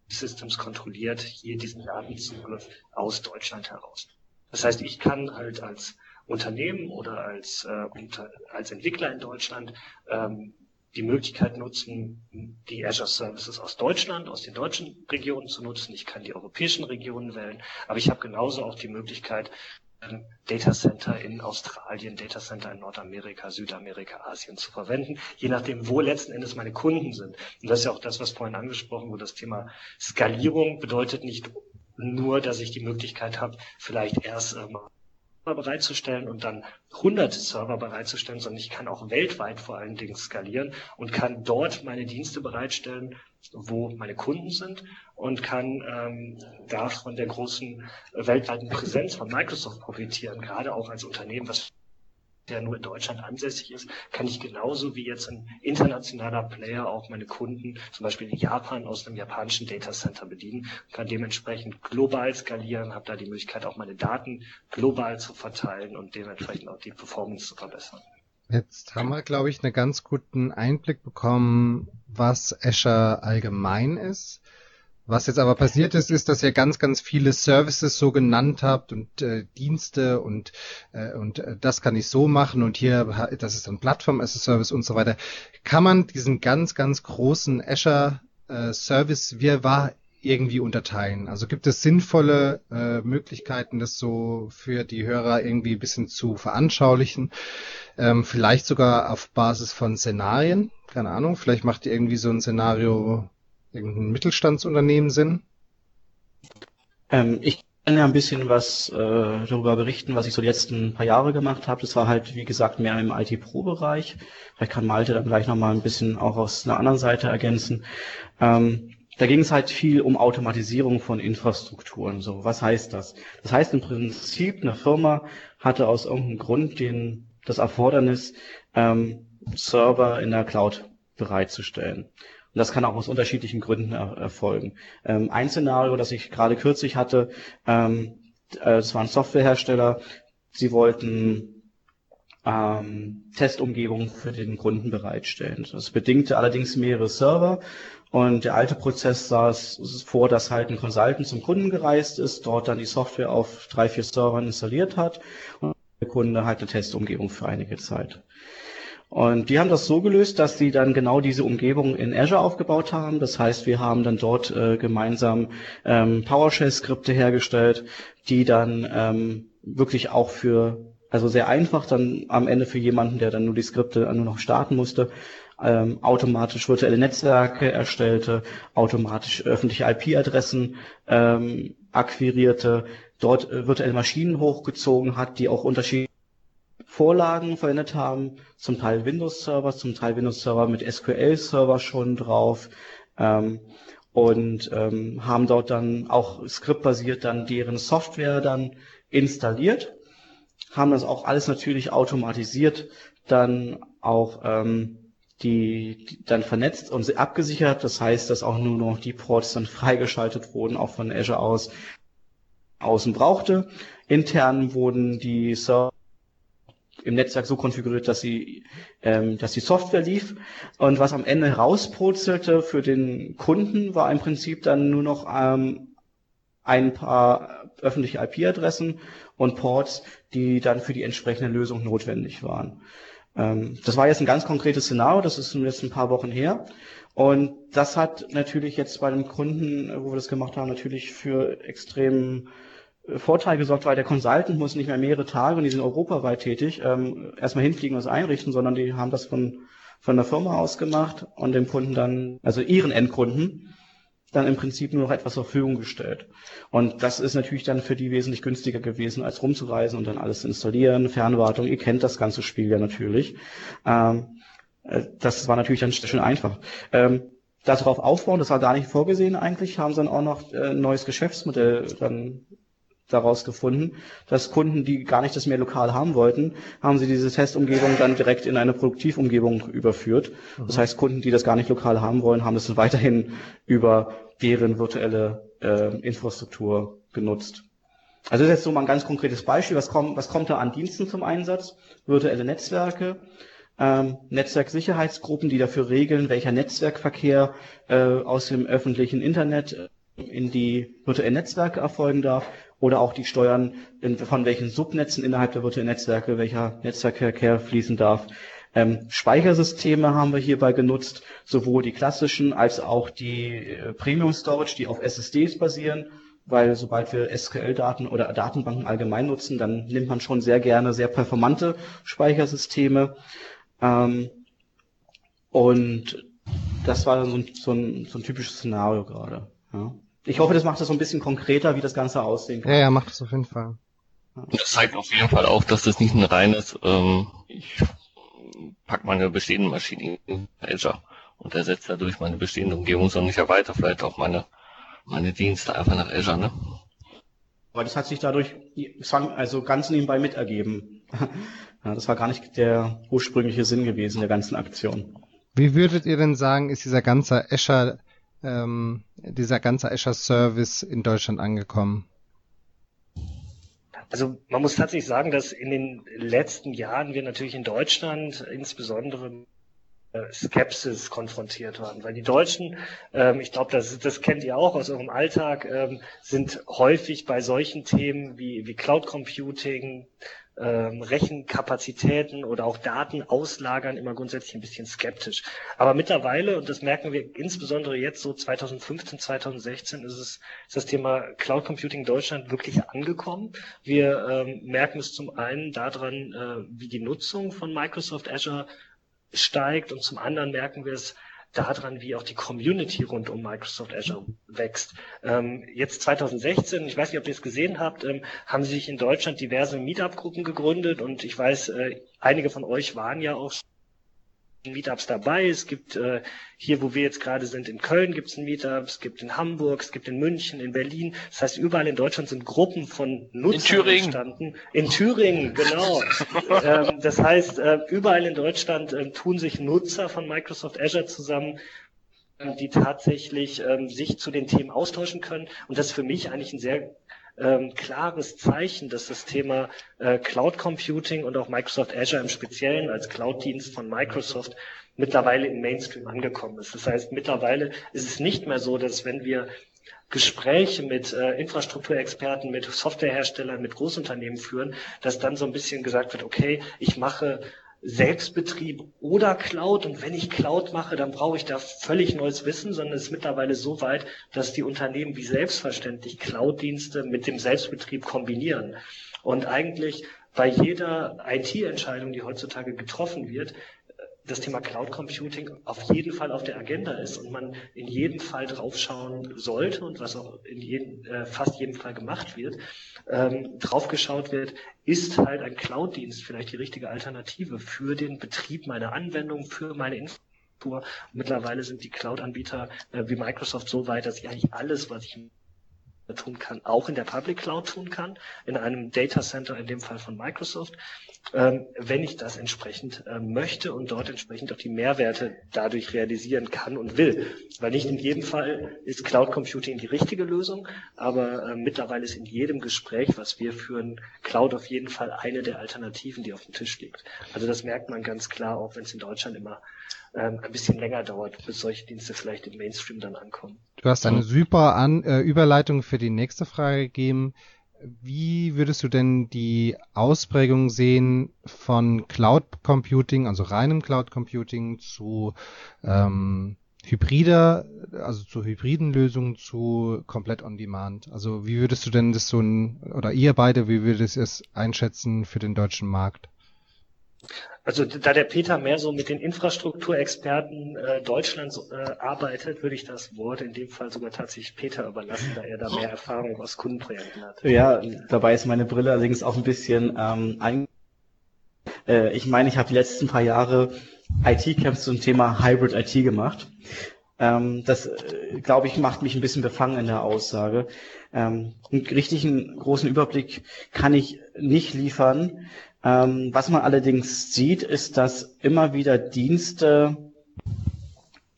[SPEAKER 5] Systems kontrolliert hier diesen Datenzugriff aus Deutschland heraus. Das heißt, ich kann halt als Unternehmen oder als, äh, unter, als Entwickler in Deutschland ähm, die Möglichkeit nutzen, die Azure Services aus Deutschland, aus den deutschen Regionen zu nutzen. Ich kann die europäischen Regionen wählen, aber ich habe genauso auch die Möglichkeit, Data Center in Australien, Data Center in Nordamerika, Südamerika, Asien zu verwenden, je nachdem, wo letzten Endes meine Kunden sind. Und das ist ja auch das, was vorhin angesprochen wurde, das Thema Skalierung bedeutet nicht nur, dass ich die Möglichkeit habe, vielleicht erst ähm, bereitzustellen und dann hunderte Server bereitzustellen, sondern ich kann auch weltweit vor allen Dingen skalieren und kann dort meine Dienste bereitstellen, wo meine Kunden sind und kann ähm, da von der großen weltweiten Präsenz von Microsoft profitieren, gerade auch als Unternehmen, was der nur in Deutschland ansässig ist, kann ich genauso wie jetzt ein internationaler Player auch meine Kunden, zum Beispiel in Japan, aus einem japanischen Datacenter bedienen, kann dementsprechend global skalieren, habe da die Möglichkeit, auch meine Daten global zu verteilen und dementsprechend auch die Performance zu verbessern.
[SPEAKER 1] Jetzt haben wir, glaube ich, einen ganz guten Einblick bekommen, was Azure allgemein ist. Was jetzt aber passiert ist, ist, dass ihr ganz, ganz viele Services so genannt habt und äh, Dienste und äh, und äh, das kann ich so machen und hier, das ist dann Plattform as a Service und so weiter. Kann man diesen ganz, ganz großen Azure äh, Service war irgendwie unterteilen? Also gibt es sinnvolle äh, Möglichkeiten, das so für die Hörer irgendwie ein bisschen zu veranschaulichen? Ähm, vielleicht sogar auf Basis von Szenarien? Keine Ahnung, vielleicht macht irgendwie so ein Szenario irgendein Mittelstandsunternehmen sind?
[SPEAKER 4] Ähm, ich kann ja ein bisschen was äh, darüber berichten, was ich so die letzten paar Jahre gemacht habe. Das war halt, wie gesagt, mehr im IT-Pro-Bereich. Vielleicht kann Malte dann gleich nochmal ein bisschen auch aus einer anderen Seite ergänzen. Ähm, da ging es halt viel um Automatisierung von Infrastrukturen. So, was heißt das? Das heißt im Prinzip, eine Firma hatte aus irgendeinem Grund den, das Erfordernis, ähm, Server in der Cloud bereitzustellen. Und das kann auch aus unterschiedlichen Gründen er erfolgen. Ähm, ein Szenario, das ich gerade kürzlich hatte, ähm, äh, das war ein Softwarehersteller, sie wollten ähm, Testumgebungen für den Kunden bereitstellen. Das bedingte allerdings mehrere Server und der alte Prozess sah es vor, dass halt ein Consultant zum Kunden gereist ist, dort dann die Software auf drei, vier Servern installiert hat und Kunde halt eine Testumgebung für einige Zeit. Und die haben das so gelöst, dass sie dann genau diese Umgebung in Azure aufgebaut haben. Das heißt, wir haben dann dort äh, gemeinsam ähm, PowerShell-Skripte hergestellt, die dann ähm, wirklich auch für, also sehr einfach dann am Ende für jemanden, der dann nur die Skripte nur noch starten musste, ähm, automatisch virtuelle Netzwerke erstellte, automatisch öffentliche IP-Adressen ähm, akquirierte, dort äh, virtuelle Maschinen hochgezogen hat, die auch unterschiedliche Vorlagen verwendet haben, zum Teil Windows-Server, zum Teil Windows-Server mit SQL-Server schon drauf. Ähm, und ähm, haben dort dann auch skriptbasiert dann deren Software dann installiert, haben das auch alles natürlich automatisiert dann auch ähm, die, die dann vernetzt und abgesichert. Das heißt, dass auch nur noch die Ports dann freigeschaltet wurden, auch von Azure aus außen brauchte. Intern wurden die Server im Netzwerk so konfiguriert, dass sie, ähm, dass die Software lief. Und was am Ende herauspurzelte für den Kunden, war im Prinzip dann nur noch ähm, ein paar öffentliche IP-Adressen und Ports, die dann für die entsprechende Lösung notwendig waren. Ähm, das war jetzt ein ganz konkretes Szenario, das ist jetzt ein paar Wochen her. Und das hat natürlich jetzt bei dem Kunden, wo wir das gemacht haben, natürlich für extrem Vorteil gesorgt, weil der Consultant muss nicht mehr mehrere Tage, und die sind europaweit tätig, ähm, erstmal hinfliegen und das einrichten, sondern die haben das von, von der Firma aus gemacht und dem Kunden dann, also ihren Endkunden, dann im Prinzip nur noch etwas zur Verfügung gestellt. Und das ist natürlich dann für die wesentlich günstiger gewesen, als rumzureisen und dann alles zu installieren, Fernwartung, ihr kennt das ganze Spiel ja natürlich. Ähm, äh, das war natürlich dann schön einfach. Ähm, darauf aufbauen, das war gar nicht vorgesehen eigentlich, haben sie dann auch noch äh, ein neues Geschäftsmodell dann daraus gefunden, dass Kunden, die gar nicht das mehr lokal haben wollten, haben sie diese Testumgebung dann direkt in eine Produktivumgebung überführt. Mhm. Das heißt, Kunden, die das gar nicht lokal haben wollen, haben das dann weiterhin über deren virtuelle äh, Infrastruktur genutzt. Also das ist jetzt so mal ein ganz konkretes Beispiel. Was kommt, was kommt da an Diensten zum Einsatz? Virtuelle Netzwerke, ähm, Netzwerksicherheitsgruppen, die dafür regeln, welcher Netzwerkverkehr äh, aus dem öffentlichen Internet in die virtuellen Netzwerke erfolgen darf oder auch die Steuern, von welchen Subnetzen innerhalb der virtuellen Netzwerke welcher Netzwerkverkehr fließen darf. Ähm, Speichersysteme haben wir hierbei genutzt, sowohl die klassischen als auch die äh, Premium Storage, die auf SSDs basieren, weil sobald wir SQL-Daten oder Datenbanken allgemein nutzen, dann nimmt man schon sehr gerne sehr performante Speichersysteme. Ähm, und das war so ein, so ein, so ein typisches Szenario gerade. Ja. Ich hoffe, das macht es so ein bisschen konkreter, wie das Ganze aussehen
[SPEAKER 1] kann. Ja, ja, macht es auf jeden Fall.
[SPEAKER 2] Das zeigt auf jeden Fall auch, dass das nicht ein reines, ähm, ich pack meine bestehende Maschine in Azure und ersetze dadurch meine bestehende Umgebung, sondern ich erweitere vielleicht auch meine, meine Dienste einfach nach Azure, ne?
[SPEAKER 4] Aber das hat sich dadurch also ganz nebenbei mitergeben. Ja, das war gar nicht der ursprüngliche Sinn gewesen der ganzen Aktion.
[SPEAKER 1] Wie würdet ihr denn sagen, ist dieser ganze Azure, ähm, dieser ganze Azure Service in Deutschland angekommen?
[SPEAKER 5] Also man muss tatsächlich sagen, dass in den letzten Jahren wir natürlich in Deutschland insbesondere Skepsis konfrontiert waren, weil die Deutschen, ähm, ich glaube, das, das kennt ihr auch aus eurem Alltag, ähm, sind häufig bei solchen Themen wie, wie Cloud Computing, ähm, Rechenkapazitäten oder auch Daten auslagern immer grundsätzlich ein bisschen skeptisch. Aber mittlerweile, und das merken wir insbesondere jetzt so 2015, 2016, ist es ist das Thema Cloud Computing in Deutschland wirklich angekommen. Wir ähm, merken es zum einen daran, äh, wie die Nutzung von Microsoft Azure steigt und zum anderen merken wir es daran, wie auch die Community rund um Microsoft Azure wächst. Ähm, jetzt 2016, ich weiß nicht, ob ihr es gesehen habt, ähm, haben sich in Deutschland diverse Meetup-Gruppen gegründet und ich weiß, äh, einige von euch waren ja auch Meetups dabei. Es gibt äh, hier, wo wir jetzt gerade sind, in Köln gibt es ein Meetup, es gibt in Hamburg, es gibt in München, in Berlin. Das heißt, überall in Deutschland sind Gruppen von Nutzern in Thüringen. entstanden. In Thüringen, genau. ähm, das heißt, äh, überall in Deutschland äh, tun sich Nutzer von Microsoft Azure zusammen, äh, die tatsächlich ähm, sich zu den Themen austauschen können. Und das ist für mich eigentlich ein sehr ähm, klares Zeichen, dass das Thema äh, Cloud Computing und auch Microsoft Azure im Speziellen als Cloud-Dienst von Microsoft mittlerweile im Mainstream angekommen ist. Das heißt, mittlerweile ist es nicht mehr so, dass wenn wir Gespräche mit äh, Infrastrukturexperten, mit Softwareherstellern, mit Großunternehmen führen, dass dann so ein bisschen gesagt wird, okay, ich mache Selbstbetrieb oder Cloud. Und wenn ich Cloud mache, dann brauche ich da völlig neues Wissen, sondern es ist mittlerweile so weit, dass die Unternehmen wie selbstverständlich Cloud-Dienste mit dem Selbstbetrieb kombinieren. Und eigentlich bei jeder IT-Entscheidung, die heutzutage getroffen wird, das Thema Cloud Computing auf jeden Fall auf der Agenda ist und man in jedem Fall draufschauen sollte und was auch in jedem, äh, fast jedem Fall gemacht wird, ähm, draufgeschaut wird, ist halt ein Cloud-Dienst vielleicht die richtige Alternative für den Betrieb meiner Anwendung, für meine Infrastruktur. Mittlerweile sind die Cloud-Anbieter äh, wie Microsoft so weit, dass ich eigentlich alles, was ich tun kann, auch in der Public Cloud tun kann, in einem Data Center, in dem Fall von Microsoft, ähm, wenn ich das entsprechend äh, möchte und dort entsprechend auch die Mehrwerte dadurch realisieren kann und will. Weil nicht in jedem Fall ist Cloud Computing die richtige Lösung, aber äh, mittlerweile ist in jedem Gespräch, was wir führen, Cloud auf jeden Fall eine der Alternativen, die auf dem Tisch liegt. Also das merkt man ganz klar, auch wenn es in Deutschland immer ähm, ein bisschen länger dauert, bis solche Dienste vielleicht im Mainstream dann ankommen.
[SPEAKER 1] Du hast eine super An äh, Überleitung für die nächste Frage gegeben. Wie würdest du denn die Ausprägung sehen von Cloud Computing, also reinem Cloud Computing zu ähm, hybrider, also zu hybriden Lösungen zu komplett on demand? Also wie würdest du denn das so ein, oder ihr beide, wie würdet ihr es einschätzen für den deutschen Markt?
[SPEAKER 5] Also da der Peter mehr so mit den Infrastrukturexperten äh, Deutschlands äh, arbeitet, würde ich das Wort in dem Fall sogar tatsächlich Peter überlassen, da er da mehr Erfahrung aus Kundenprojekten hat.
[SPEAKER 4] Ja, dabei ist meine Brille allerdings auch ein bisschen ähm, ein. Äh, ich meine, ich habe die letzten paar Jahre IT-Camps zum Thema Hybrid IT gemacht. Ähm, das, äh, glaube ich, macht mich ein bisschen befangen in der Aussage. Ähm, einen richtigen großen Überblick kann ich nicht liefern. Ähm, was man allerdings sieht, ist, dass immer wieder Dienste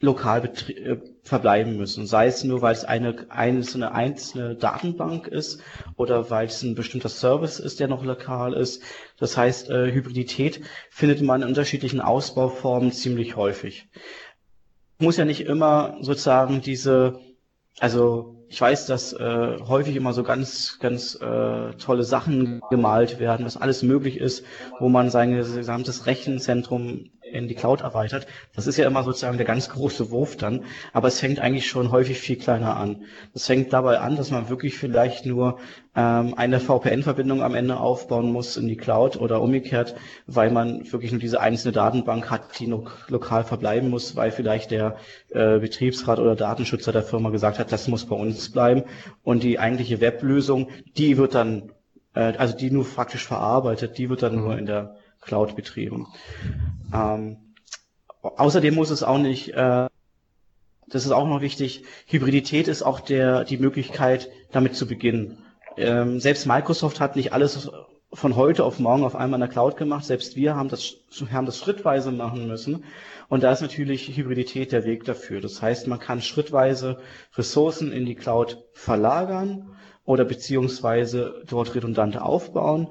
[SPEAKER 4] lokal äh, verbleiben müssen. Sei es nur, weil es eine einzelne, einzelne Datenbank ist oder weil es ein bestimmter Service ist, der noch lokal ist. Das heißt, äh, Hybridität findet man in unterschiedlichen Ausbauformen ziemlich häufig. Muss ja nicht immer sozusagen diese, also ich weiß, dass äh, häufig immer so ganz, ganz äh, tolle Sachen gemalt werden, dass alles möglich ist, wo man sein gesamtes Rechenzentrum in die Cloud erweitert. Das ist ja immer sozusagen der ganz große Wurf dann, aber es fängt eigentlich schon häufig viel kleiner an. Es fängt dabei an, dass man wirklich vielleicht nur ähm, eine VPN-Verbindung am Ende aufbauen muss in die Cloud oder umgekehrt, weil man wirklich nur diese einzelne Datenbank hat, die lo lokal verbleiben muss, weil vielleicht der äh, Betriebsrat oder Datenschützer der Firma gesagt hat, das muss bei uns bleiben und die eigentliche Weblösung, die wird dann äh, also die nur praktisch verarbeitet, die wird dann nur in der Cloud betrieben. Ähm, außerdem muss es auch nicht, äh, das ist auch noch wichtig, Hybridität ist auch der, die Möglichkeit, damit zu beginnen. Ähm, selbst Microsoft hat nicht alles von heute auf morgen auf einmal in der Cloud gemacht. Selbst wir haben das, haben das schrittweise machen müssen. Und da ist natürlich Hybridität der Weg dafür. Das heißt, man kann schrittweise Ressourcen in die Cloud verlagern oder beziehungsweise dort redundant aufbauen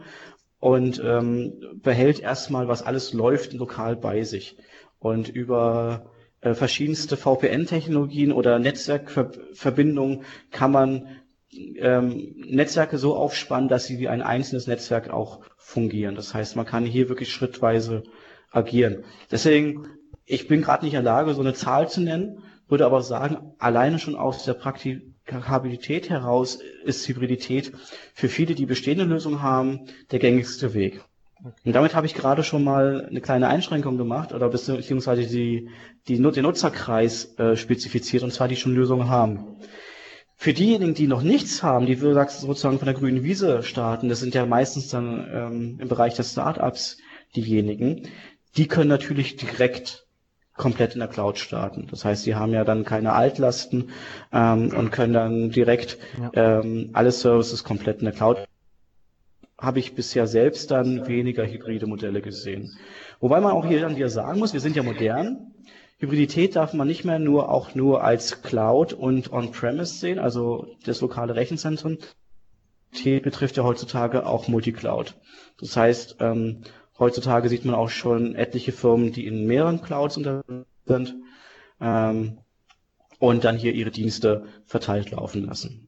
[SPEAKER 4] und ähm, behält erstmal, was alles läuft, lokal bei sich. Und über äh, verschiedenste VPN-Technologien oder Netzwerkverbindungen kann man ähm, Netzwerke so aufspannen, dass sie wie ein einzelnes Netzwerk auch fungieren. Das heißt, man kann hier wirklich schrittweise agieren. Deswegen, ich bin gerade nicht in der Lage, so eine Zahl zu nennen, würde aber sagen, alleine schon aus der Praktikabilität heraus ist Hybridität für viele, die bestehende Lösungen haben, der gängigste Weg. Und damit habe ich gerade schon mal eine kleine Einschränkung gemacht oder beziehungsweise die, die, den Nutzerkreis äh, spezifiziert, und zwar die schon Lösungen haben. Für diejenigen, die noch nichts haben, die sozusagen von der grünen Wiese starten, das sind ja meistens dann ähm, im Bereich des Startups diejenigen, die können natürlich direkt komplett in der Cloud starten. Das heißt, sie haben ja dann keine Altlasten ähm, und können dann direkt ja. ähm, alle Services komplett in der Cloud. Habe ich bisher selbst dann weniger hybride Modelle gesehen. Wobei man auch hier dann wieder sagen muss, wir sind ja modern. Hybridität darf man nicht mehr nur auch nur als Cloud und On-Premise sehen, also das lokale Rechenzentrum. Betrifft ja heutzutage auch Multicloud. Das heißt, ähm, heutzutage sieht man auch schon etliche Firmen, die in mehreren Clouds unterwegs sind ähm, und dann hier ihre Dienste verteilt laufen lassen.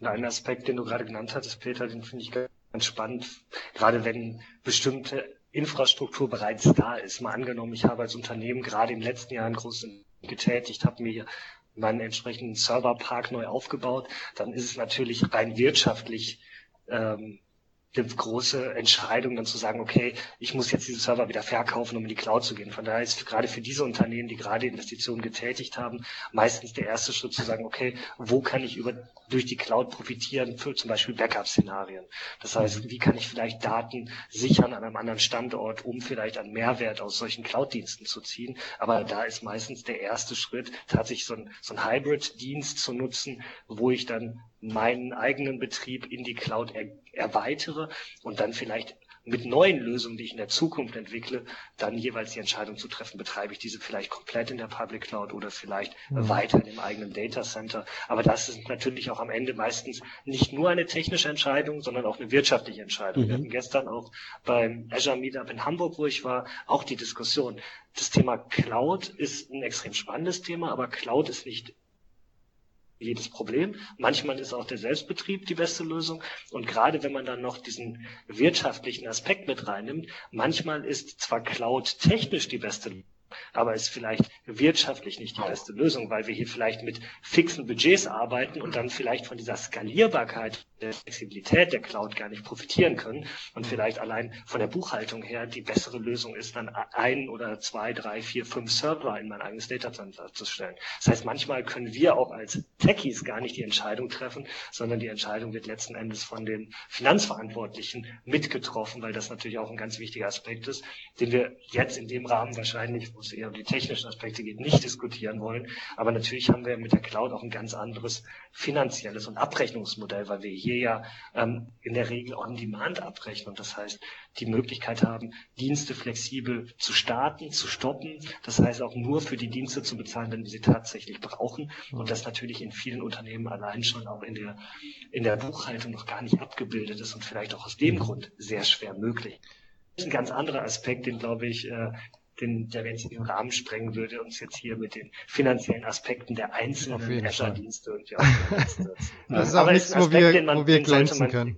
[SPEAKER 5] Und ein Aspekt, den du gerade genannt hattest, Peter, den finde ich ganz spannend, gerade wenn bestimmte Infrastruktur bereits da ist. Mal angenommen, ich habe als Unternehmen gerade im letzten Jahr einen großen getätigt, habe mir meinen entsprechenden Serverpark neu aufgebaut, dann ist es natürlich rein wirtschaftlich ähm, eine große Entscheidung, dann zu sagen, okay, ich muss jetzt diese Server wieder verkaufen, um in die Cloud zu gehen. Von daher ist gerade für diese Unternehmen, die gerade Investitionen getätigt haben, meistens der erste Schritt zu sagen, okay, wo kann ich über, durch die Cloud profitieren für zum Beispiel Backup-Szenarien? Das heißt, mhm. wie kann ich vielleicht Daten sichern an einem anderen Standort, um vielleicht einen Mehrwert aus solchen Cloud-Diensten zu ziehen? Aber da ist meistens der erste Schritt, tatsächlich so ein, so ein Hybrid-Dienst zu nutzen, wo ich dann meinen eigenen Betrieb in die Cloud er erweitere und dann vielleicht mit neuen Lösungen, die ich in der Zukunft entwickle, dann jeweils die Entscheidung zu treffen, betreibe ich diese vielleicht komplett in der Public Cloud oder vielleicht mhm. weiter im eigenen Data Center. Aber das ist natürlich auch am Ende meistens nicht nur eine technische Entscheidung, sondern auch eine wirtschaftliche Entscheidung. Mhm. Wir hatten gestern auch beim Azure Meetup in Hamburg, wo ich war, auch die Diskussion. Das Thema Cloud ist ein extrem spannendes Thema, aber Cloud ist nicht jedes Problem. Manchmal ist auch der Selbstbetrieb die beste Lösung. Und gerade wenn man dann noch diesen wirtschaftlichen Aspekt mit reinnimmt, manchmal ist zwar Cloud technisch die beste Lösung, aber ist vielleicht wirtschaftlich nicht die beste Lösung, weil wir hier vielleicht mit fixen Budgets arbeiten und dann vielleicht von dieser Skalierbarkeit der Flexibilität der Cloud gar nicht profitieren können und vielleicht allein von der Buchhaltung her die bessere Lösung ist, dann ein oder zwei, drei, vier, fünf Server in mein eigenes Data Center zu stellen. Das heißt, manchmal können wir auch als Techies gar nicht die Entscheidung treffen, sondern die Entscheidung wird letzten Endes von den Finanzverantwortlichen mitgetroffen, weil das natürlich auch ein ganz wichtiger Aspekt ist, den wir jetzt in dem Rahmen wahrscheinlich, wo es eher um die technischen Aspekte geht, nicht diskutieren wollen. Aber natürlich haben wir mit der Cloud auch ein ganz anderes finanzielles und Abrechnungsmodell, weil wir hier ja ähm, in der Regel on-demand abrechnen. Das heißt, die Möglichkeit haben, Dienste flexibel zu starten, zu stoppen. Das heißt auch nur für die Dienste zu bezahlen, wenn wir sie tatsächlich brauchen. Und das natürlich in vielen Unternehmen allein schon auch in der, in der Buchhaltung noch gar nicht abgebildet ist und vielleicht auch aus dem Grund sehr schwer möglich. Das ist ein ganz anderer Aspekt, den glaube ich den, der jetzt den Rahmen sprengen würde, uns jetzt hier mit den finanziellen Aspekten der einzelnen Azure-Dienste und ja,
[SPEAKER 1] Das ist auch Aber nichts, wo wir, den man, wo wir glänzen können.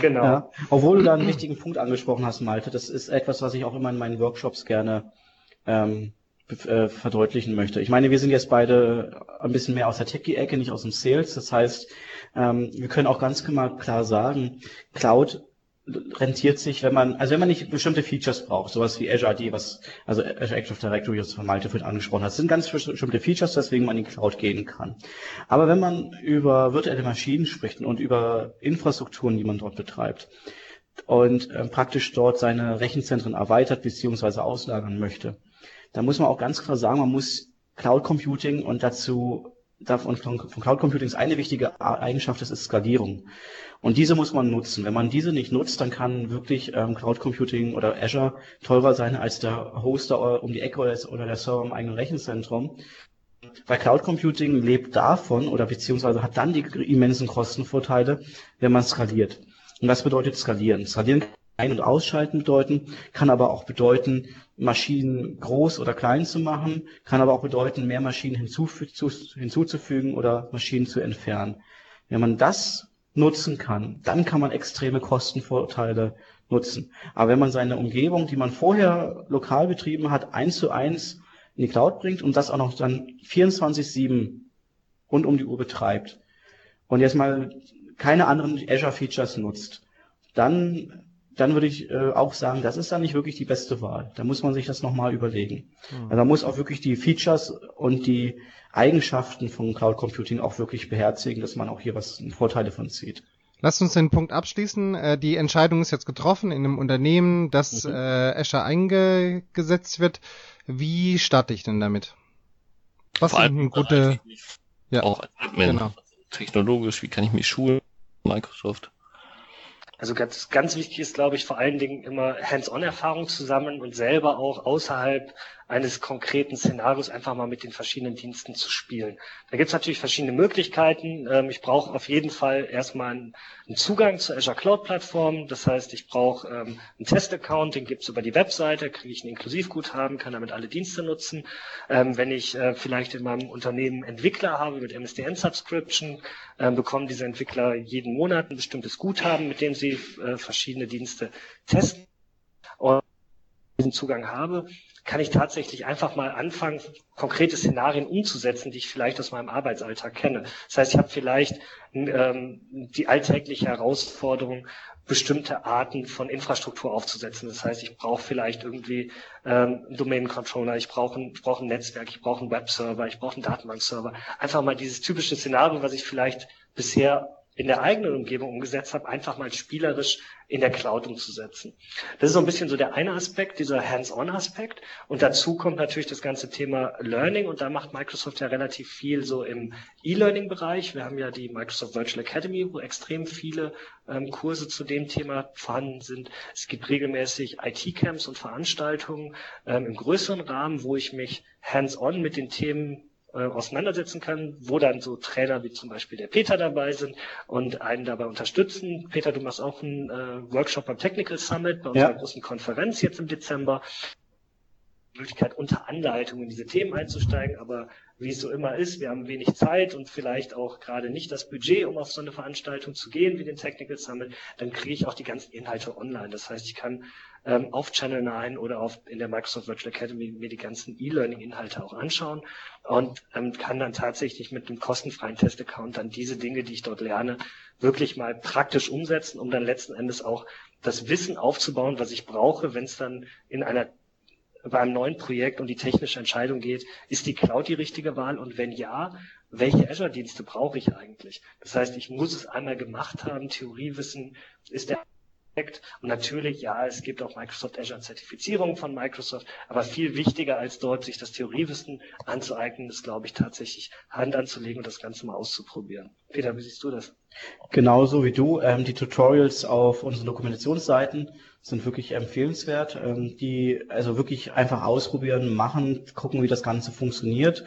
[SPEAKER 4] Genau. Ja, obwohl du da einen wichtigen Punkt angesprochen hast, Malte, das ist etwas, was ich auch immer in meinen Workshops gerne ähm, äh, verdeutlichen möchte. Ich meine, wir sind jetzt beide ein bisschen mehr aus der Techie-Ecke, nicht aus dem Sales. Das heißt, ähm, wir können auch ganz klar sagen, Cloud rentiert sich, wenn man, also wenn man nicht bestimmte Features braucht, sowas wie Azure AD, was, also Azure Active Directory, das von Malte vorhin angesprochen hat, sind ganz bestimmte Features, weswegen man in die Cloud gehen kann. Aber wenn man über virtuelle Maschinen spricht und über Infrastrukturen, die man dort betreibt, und äh, praktisch dort seine Rechenzentren erweitert bzw. auslagern möchte, dann muss man auch ganz klar sagen, man muss Cloud Computing und dazu davon von Cloud Computing ist eine wichtige Eigenschaft, das ist Skalierung. Und diese muss man nutzen. Wenn man diese nicht nutzt, dann kann wirklich ähm, Cloud Computing oder Azure teurer sein als der Hoster um die Ecke oder, oder der Server im eigenen Rechenzentrum. Weil Cloud Computing lebt davon oder beziehungsweise hat dann die immensen Kostenvorteile, wenn man skaliert. Und was bedeutet skalieren? Skalieren kann ein- und ausschalten bedeuten, kann aber auch bedeuten, Maschinen groß oder klein zu machen, kann aber auch bedeuten, mehr Maschinen hinzuzufügen oder Maschinen zu entfernen. Wenn man das nutzen kann, dann kann man extreme Kostenvorteile nutzen. Aber wenn man seine Umgebung, die man vorher lokal betrieben hat, eins zu eins in die Cloud bringt und das auch noch dann 24-7 rund um die Uhr betreibt und jetzt mal keine anderen Azure-Features nutzt, dann dann würde ich äh, auch sagen, das ist dann nicht wirklich die beste Wahl. Da muss man sich das nochmal überlegen. Mhm. Also man muss auch wirklich die Features und die Eigenschaften von Cloud Computing auch wirklich beherzigen, dass man auch hier was Vorteile von zieht.
[SPEAKER 1] Lasst uns den Punkt abschließen. Äh, die Entscheidung ist jetzt getroffen in einem Unternehmen, dass mhm. äh, Azure eingesetzt wird. Wie starte ich denn damit?
[SPEAKER 2] Was sind eine gute, ja, auch genau. technologisch, wie kann ich mich schulen? Microsoft.
[SPEAKER 5] Also ganz, ganz wichtig ist, glaube ich, vor allen Dingen immer Hands-on-Erfahrung zusammen und selber auch außerhalb eines konkreten Szenarios einfach mal mit den verschiedenen Diensten zu spielen. Da gibt es natürlich verschiedene Möglichkeiten. Ähm, ich brauche auf jeden Fall erstmal einen, Zugang zur Azure Cloud Plattform. Das heißt, ich brauche ähm, einen Test-Account, den gibt es über die Webseite, kriege ich ein Inklusivguthaben, kann damit alle Dienste nutzen. Ähm, wenn ich äh, vielleicht in meinem Unternehmen Entwickler habe mit MSDN-Subscription, bekommen diese Entwickler jeden Monat ein bestimmtes Guthaben, mit dem sie äh, verschiedene Dienste testen. Und diesen Zugang habe, kann ich tatsächlich einfach mal anfangen, konkrete Szenarien umzusetzen, die ich vielleicht aus meinem Arbeitsalltag kenne. Das heißt, ich habe vielleicht ähm, die alltägliche Herausforderung, bestimmte Arten von Infrastruktur aufzusetzen. Das heißt, ich brauche vielleicht irgendwie ähm, einen Domain-Controller, ich brauche ein, ich brauche ein Netzwerk, ich brauche einen Webserver, ich brauche einen Datenbankserver. Einfach mal dieses typische Szenario, was ich vielleicht bisher in der eigenen Umgebung umgesetzt habe, einfach mal spielerisch in der Cloud umzusetzen. Das ist so ein bisschen so der eine Aspekt, dieser Hands-on-Aspekt. Und dazu kommt natürlich das ganze Thema Learning. Und da macht Microsoft ja relativ viel so im E-Learning-Bereich. Wir haben ja die Microsoft Virtual Academy, wo extrem viele ähm, Kurse zu dem Thema vorhanden sind. Es gibt regelmäßig IT-Camps und Veranstaltungen ähm, im größeren Rahmen, wo ich mich hands-on mit den Themen äh, auseinandersetzen kann, wo dann so Trainer wie zum Beispiel der Peter dabei sind und einen dabei unterstützen. Peter, du machst auch einen äh, Workshop beim Technical Summit bei unserer ja. großen Konferenz jetzt im Dezember. Möglichkeit, unter Anleitung in diese Themen einzusteigen, aber wie es so immer ist, wir haben wenig Zeit und vielleicht auch gerade nicht das Budget, um auf so eine Veranstaltung zu gehen wie den Technical Summit, dann kriege ich auch die ganzen Inhalte online. Das heißt, ich kann ähm, auf Channel 9 oder auf, in der Microsoft Virtual Academy mir die ganzen E-Learning-Inhalte auch anschauen und ähm, kann dann tatsächlich mit einem kostenfreien Test-Account dann diese Dinge, die ich dort lerne, wirklich mal praktisch umsetzen, um dann letzten Endes auch das Wissen aufzubauen, was ich brauche, wenn es dann in einer bei einem neuen Projekt um die technische Entscheidung geht, ist die Cloud die richtige Wahl und wenn ja, welche Azure-Dienste brauche ich eigentlich? Das heißt, ich muss es einmal gemacht haben, Theoriewissen ist der und natürlich, ja, es gibt auch Microsoft Azure Zertifizierung von Microsoft, aber viel wichtiger als dort sich das Theoriewissen anzueignen, ist, glaube ich, tatsächlich Hand anzulegen und das Ganze mal auszuprobieren. Peter, wie siehst du das?
[SPEAKER 4] Genauso wie du. Ähm, die Tutorials auf unseren Dokumentationsseiten sind wirklich empfehlenswert. Ähm, die also wirklich einfach ausprobieren, machen, gucken, wie das Ganze funktioniert.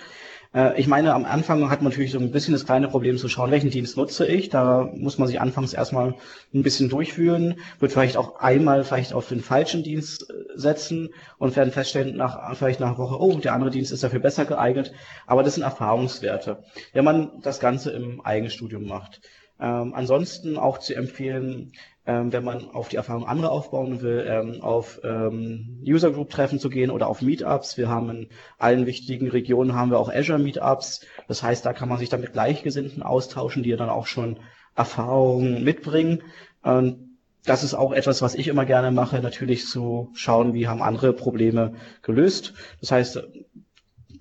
[SPEAKER 4] Äh, ich meine, am Anfang hat man natürlich so ein bisschen das kleine Problem zu schauen, welchen Dienst nutze ich. Da muss man sich anfangs erstmal ein bisschen durchführen, wird vielleicht auch einmal vielleicht auf den falschen Dienst äh, setzen und werden feststellen, nach, vielleicht nach einer Woche, oh, der andere Dienst ist dafür besser geeignet. Aber das sind Erfahrungswerte, wenn man das Ganze im Eigenstudium macht. Ähm, ansonsten auch zu empfehlen, ähm, wenn man auf die Erfahrung anderer aufbauen will, ähm, auf ähm, User Group Treffen zu gehen oder auf Meetups. Wir haben in allen wichtigen Regionen haben wir auch Azure Meetups. Das heißt, da kann man sich dann mit Gleichgesinnten austauschen, die dann auch schon Erfahrungen mitbringen. Und das ist auch etwas, was ich immer gerne mache, natürlich zu schauen, wie haben andere Probleme gelöst. Das heißt,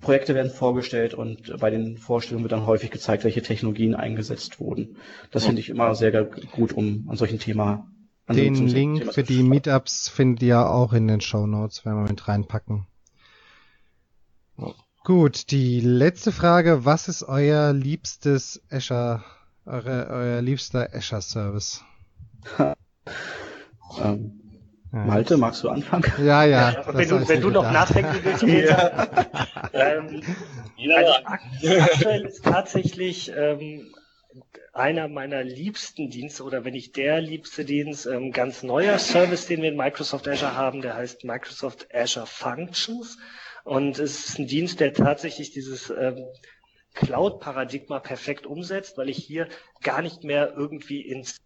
[SPEAKER 4] Projekte werden vorgestellt und bei den Vorstellungen wird dann häufig gezeigt, welche Technologien eingesetzt wurden. Das finde ich immer sehr gut, um an solchen Thema
[SPEAKER 1] an Den so Link Thema für die Meetups findet ihr auch in den Show Notes, wenn wir mit reinpacken. Gut, die letzte Frage. Was ist euer liebstes Azure, eure, euer liebster Azure Service?
[SPEAKER 4] ähm, ja. Malte, magst du anfangen?
[SPEAKER 1] Ja, ja. ja
[SPEAKER 5] wenn du, wenn du noch nachdenken willst, Peter. ähm, also aktuell ist tatsächlich ähm, einer meiner liebsten Dienste oder wenn nicht der liebste Dienst, ähm, ganz neuer Service, den wir in Microsoft Azure haben, der heißt Microsoft Azure Functions. Und es ist ein Dienst, der tatsächlich dieses ähm, Cloud-Paradigma perfekt umsetzt, weil ich hier gar nicht mehr irgendwie ins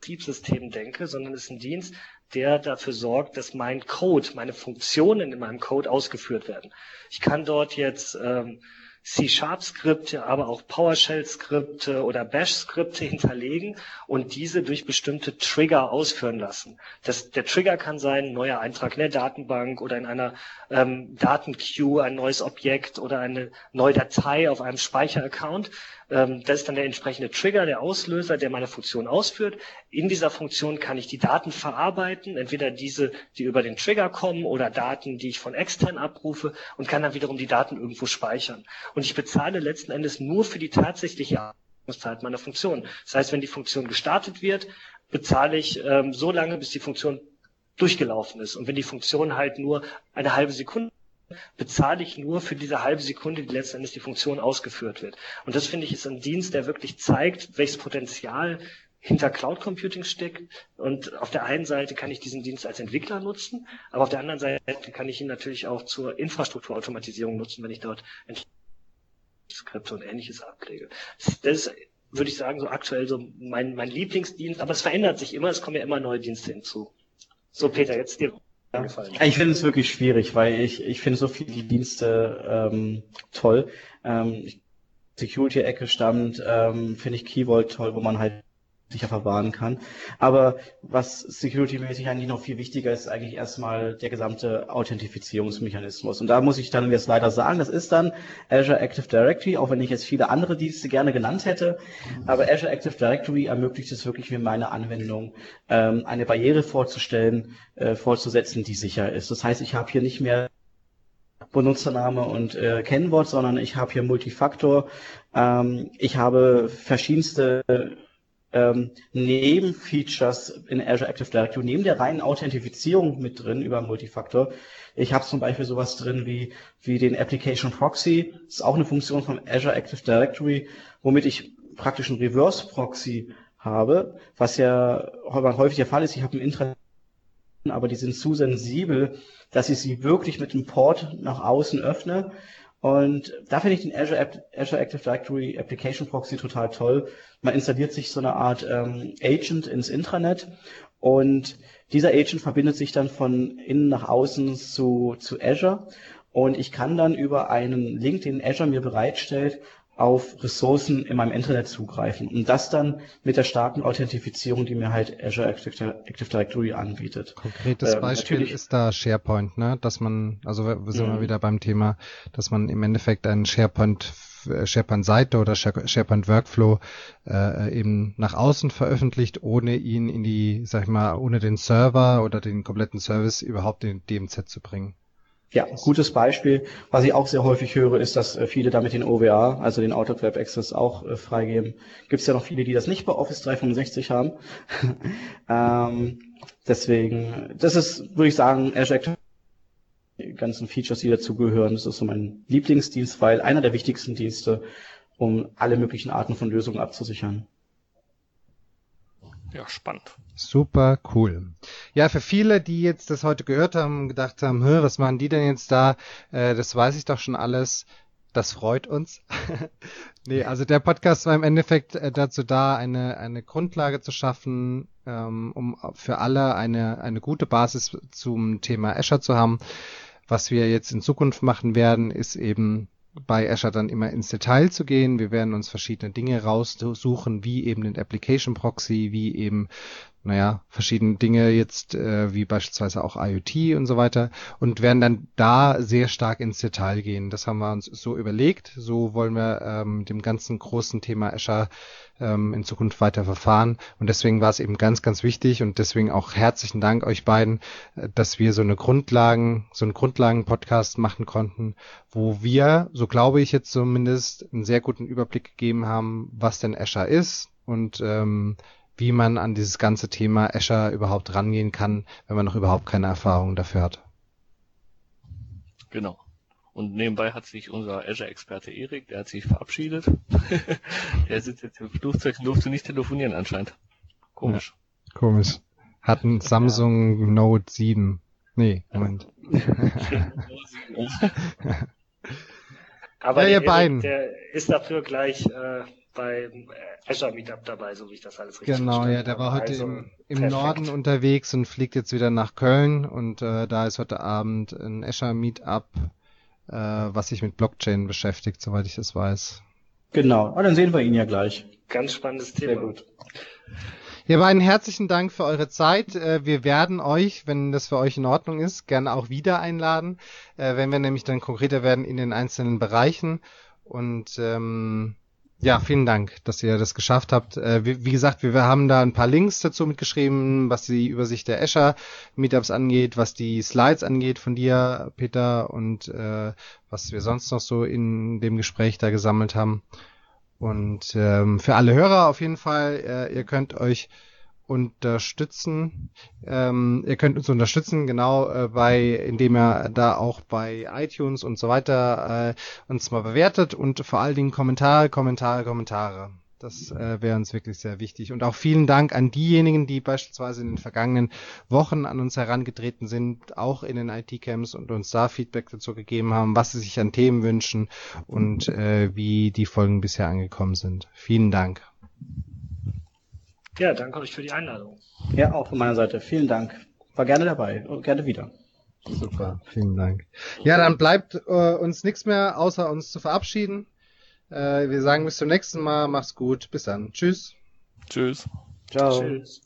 [SPEAKER 5] Betriebssystem denke, sondern es ist ein Dienst, der dafür sorgt, dass mein Code, meine Funktionen in meinem Code ausgeführt werden. Ich kann dort jetzt ähm, C-Sharp-Skripte, aber auch PowerShell-Skripte oder Bash-Skripte hinterlegen und diese durch bestimmte Trigger ausführen lassen. Das, der Trigger kann sein, ein neuer Eintrag in der Datenbank oder in einer ähm, Datenqueue, ein neues Objekt oder eine neue Datei auf einem Speicheraccount. Ähm, das ist dann der entsprechende Trigger, der Auslöser, der meine Funktion ausführt. In dieser Funktion kann ich die Daten verarbeiten, entweder diese, die über den Trigger kommen oder Daten, die ich von extern abrufe und kann dann wiederum die Daten irgendwo speichern. Und ich bezahle letzten Endes nur für die tatsächliche Zeit meiner Funktion. Das heißt, wenn die Funktion gestartet wird, bezahle ich ähm, so lange, bis die Funktion durchgelaufen ist. Und wenn die Funktion halt nur eine halbe Sekunde bezahle ich nur für diese halbe Sekunde, die letztendlich die Funktion ausgeführt wird. Und das finde ich ist ein Dienst, der wirklich zeigt, welches Potenzial hinter Cloud Computing steckt. Und auf der einen Seite kann ich diesen Dienst als Entwickler nutzen, aber auf der anderen Seite kann ich ihn natürlich auch zur Infrastrukturautomatisierung nutzen, wenn ich dort Skripte und ähnliches ablege. Das ist, würde ich sagen, so aktuell so mein, mein Lieblingsdienst, aber es verändert sich immer, es kommen ja immer neue Dienste hinzu. So, Peter, jetzt dir
[SPEAKER 4] gefallen? Ich finde es wirklich schwierig, weil ich, ich finde so viele Dienste ähm, toll. Ähm, Security-Ecke stammt, ähm, finde ich Keyvault toll, wo man halt sicher verwahren kann. Aber was security-mäßig eigentlich noch viel wichtiger ist, eigentlich erstmal der gesamte Authentifizierungsmechanismus. Und da muss ich dann jetzt leider sagen, das ist dann Azure Active Directory, auch wenn ich jetzt viele andere Dienste gerne genannt hätte. Aber Azure Active Directory ermöglicht es wirklich, mir meine Anwendung ähm, eine Barriere vorzustellen, äh, vorzusetzen, die sicher ist. Das heißt, ich habe hier nicht mehr Benutzername und äh, Kennwort, sondern ich habe hier Multifaktor. Ähm, ich habe verschiedenste ähm, Nebenfeatures in Azure Active Directory, neben der reinen Authentifizierung mit drin über Multifaktor. Ich habe zum Beispiel sowas drin wie, wie den Application Proxy. Das ist auch eine Funktion von Azure Active Directory, womit ich praktisch einen Reverse Proxy habe, was ja häufig der Fall ist. Ich habe ein Intranet, aber die sind zu sensibel, dass ich sie wirklich mit dem Port nach außen öffne und da finde ich den Azure, Azure Active Directory Application Proxy total toll. Man installiert sich so eine Art ähm, Agent ins Intranet und dieser Agent verbindet sich dann von innen nach außen zu, zu Azure und ich kann dann über einen Link, den Azure mir bereitstellt, auf Ressourcen in meinem Internet zugreifen. Und das dann mit der starken Authentifizierung, die mir halt Azure Active, Directory anbietet.
[SPEAKER 1] Konkretes ähm, Beispiel ist da SharePoint, ne? Dass man, also wir sind mhm. mal wieder beim Thema, dass man im Endeffekt einen SharePoint SharePoint-Seite oder SharePoint-Workflow äh, eben nach außen veröffentlicht, ohne ihn in die, sag ich mal, ohne den Server oder den kompletten Service überhaupt in DMZ zu bringen.
[SPEAKER 4] Ja, gutes Beispiel. Was ich auch sehr häufig höre, ist, dass äh, viele damit den OWA, also den Out of Web Access, auch äh, freigeben. Gibt es ja noch viele, die das nicht bei Office 365 haben. ähm, deswegen, das ist, würde ich sagen, Azure Active die ganzen Features, die dazugehören, das ist so mein Lieblingsdienst, weil einer der wichtigsten Dienste, um alle möglichen Arten von Lösungen abzusichern.
[SPEAKER 2] Ja, spannend.
[SPEAKER 1] Super cool. Ja, für viele, die jetzt das heute gehört haben, gedacht haben, was machen die denn jetzt da? Äh, das weiß ich doch schon alles. Das freut uns. nee, also der Podcast war im Endeffekt äh, dazu da, eine, eine Grundlage zu schaffen, ähm, um für alle eine, eine gute Basis zum Thema Azure zu haben. Was wir jetzt in Zukunft machen werden, ist eben bei Azure dann immer ins Detail zu gehen. Wir werden uns verschiedene Dinge raussuchen, wie eben den Application Proxy, wie eben naja, verschiedene Dinge jetzt, äh, wie beispielsweise auch IoT und so weiter und werden dann da sehr stark ins Detail gehen. Das haben wir uns so überlegt. So wollen wir ähm, dem ganzen großen Thema Azure ähm, in Zukunft weiter verfahren. Und deswegen war es eben ganz, ganz wichtig und deswegen auch herzlichen Dank euch beiden, äh, dass wir so eine Grundlagen, so einen Grundlagen-Podcast machen konnten, wo wir, so glaube ich jetzt zumindest, einen sehr guten Überblick gegeben haben, was denn Azure ist und ähm, wie man an dieses ganze Thema Azure überhaupt rangehen kann, wenn man noch überhaupt keine Erfahrung dafür hat.
[SPEAKER 2] Genau. Und nebenbei hat sich unser Azure-Experte Erik, der hat sich verabschiedet. der sitzt jetzt im Flugzeug und durfte nicht telefonieren anscheinend. Komisch.
[SPEAKER 1] Ja, komisch. Hat ein Samsung ja. Note 7. Nee, Moment.
[SPEAKER 5] Aber ja, ihr Erik, beiden. der ist dafür gleich äh, beim Azure Meetup dabei, so wie ich das alles richtig
[SPEAKER 1] Genau, ja, der war heute also, im, im Norden unterwegs und fliegt jetzt wieder nach Köln und äh, da ist heute Abend ein Azure Meetup, äh, was sich mit Blockchain beschäftigt, soweit ich das weiß.
[SPEAKER 4] Genau, aber dann sehen wir ihn ja gleich.
[SPEAKER 5] Ganz spannendes Thema. Sehr gut.
[SPEAKER 1] Ihr beiden herzlichen Dank für eure Zeit. Äh, wir werden euch, wenn das für euch in Ordnung ist, gerne auch wieder einladen, äh, wenn wir nämlich dann konkreter werden in den einzelnen Bereichen. Und ähm, ja, vielen Dank, dass ihr das geschafft habt. Äh, wie, gesagt, wir, haben da ein paar Links dazu mitgeschrieben, was die Übersicht der Azure Meetups angeht, was die Slides angeht von dir, Peter, und äh, was wir sonst noch so in dem Gespräch da gesammelt haben. Und ähm, für alle Hörer auf jeden Fall, äh, ihr könnt euch unterstützen. Ähm, ihr könnt uns unterstützen, genau, äh, bei, indem ihr da auch bei iTunes und so weiter äh, uns mal bewertet und vor allen Dingen Kommentare, Kommentare, Kommentare. Das äh, wäre uns wirklich sehr wichtig. Und auch vielen Dank an diejenigen, die beispielsweise in den vergangenen Wochen an uns herangetreten sind, auch in den IT-Camps und uns da Feedback dazu gegeben haben, was sie sich an Themen wünschen und äh, wie die Folgen bisher angekommen sind. Vielen Dank.
[SPEAKER 5] Ja, danke euch für die Einladung.
[SPEAKER 4] Ja, auch von meiner Seite. Vielen Dank. War gerne dabei und gerne wieder.
[SPEAKER 1] Super, vielen Dank. Ja, dann bleibt äh, uns nichts mehr, außer uns zu verabschieden. Äh, wir sagen bis zum nächsten Mal. Mach's gut. Bis dann. Tschüss.
[SPEAKER 2] Tschüss.
[SPEAKER 4] Ciao. Tschüss.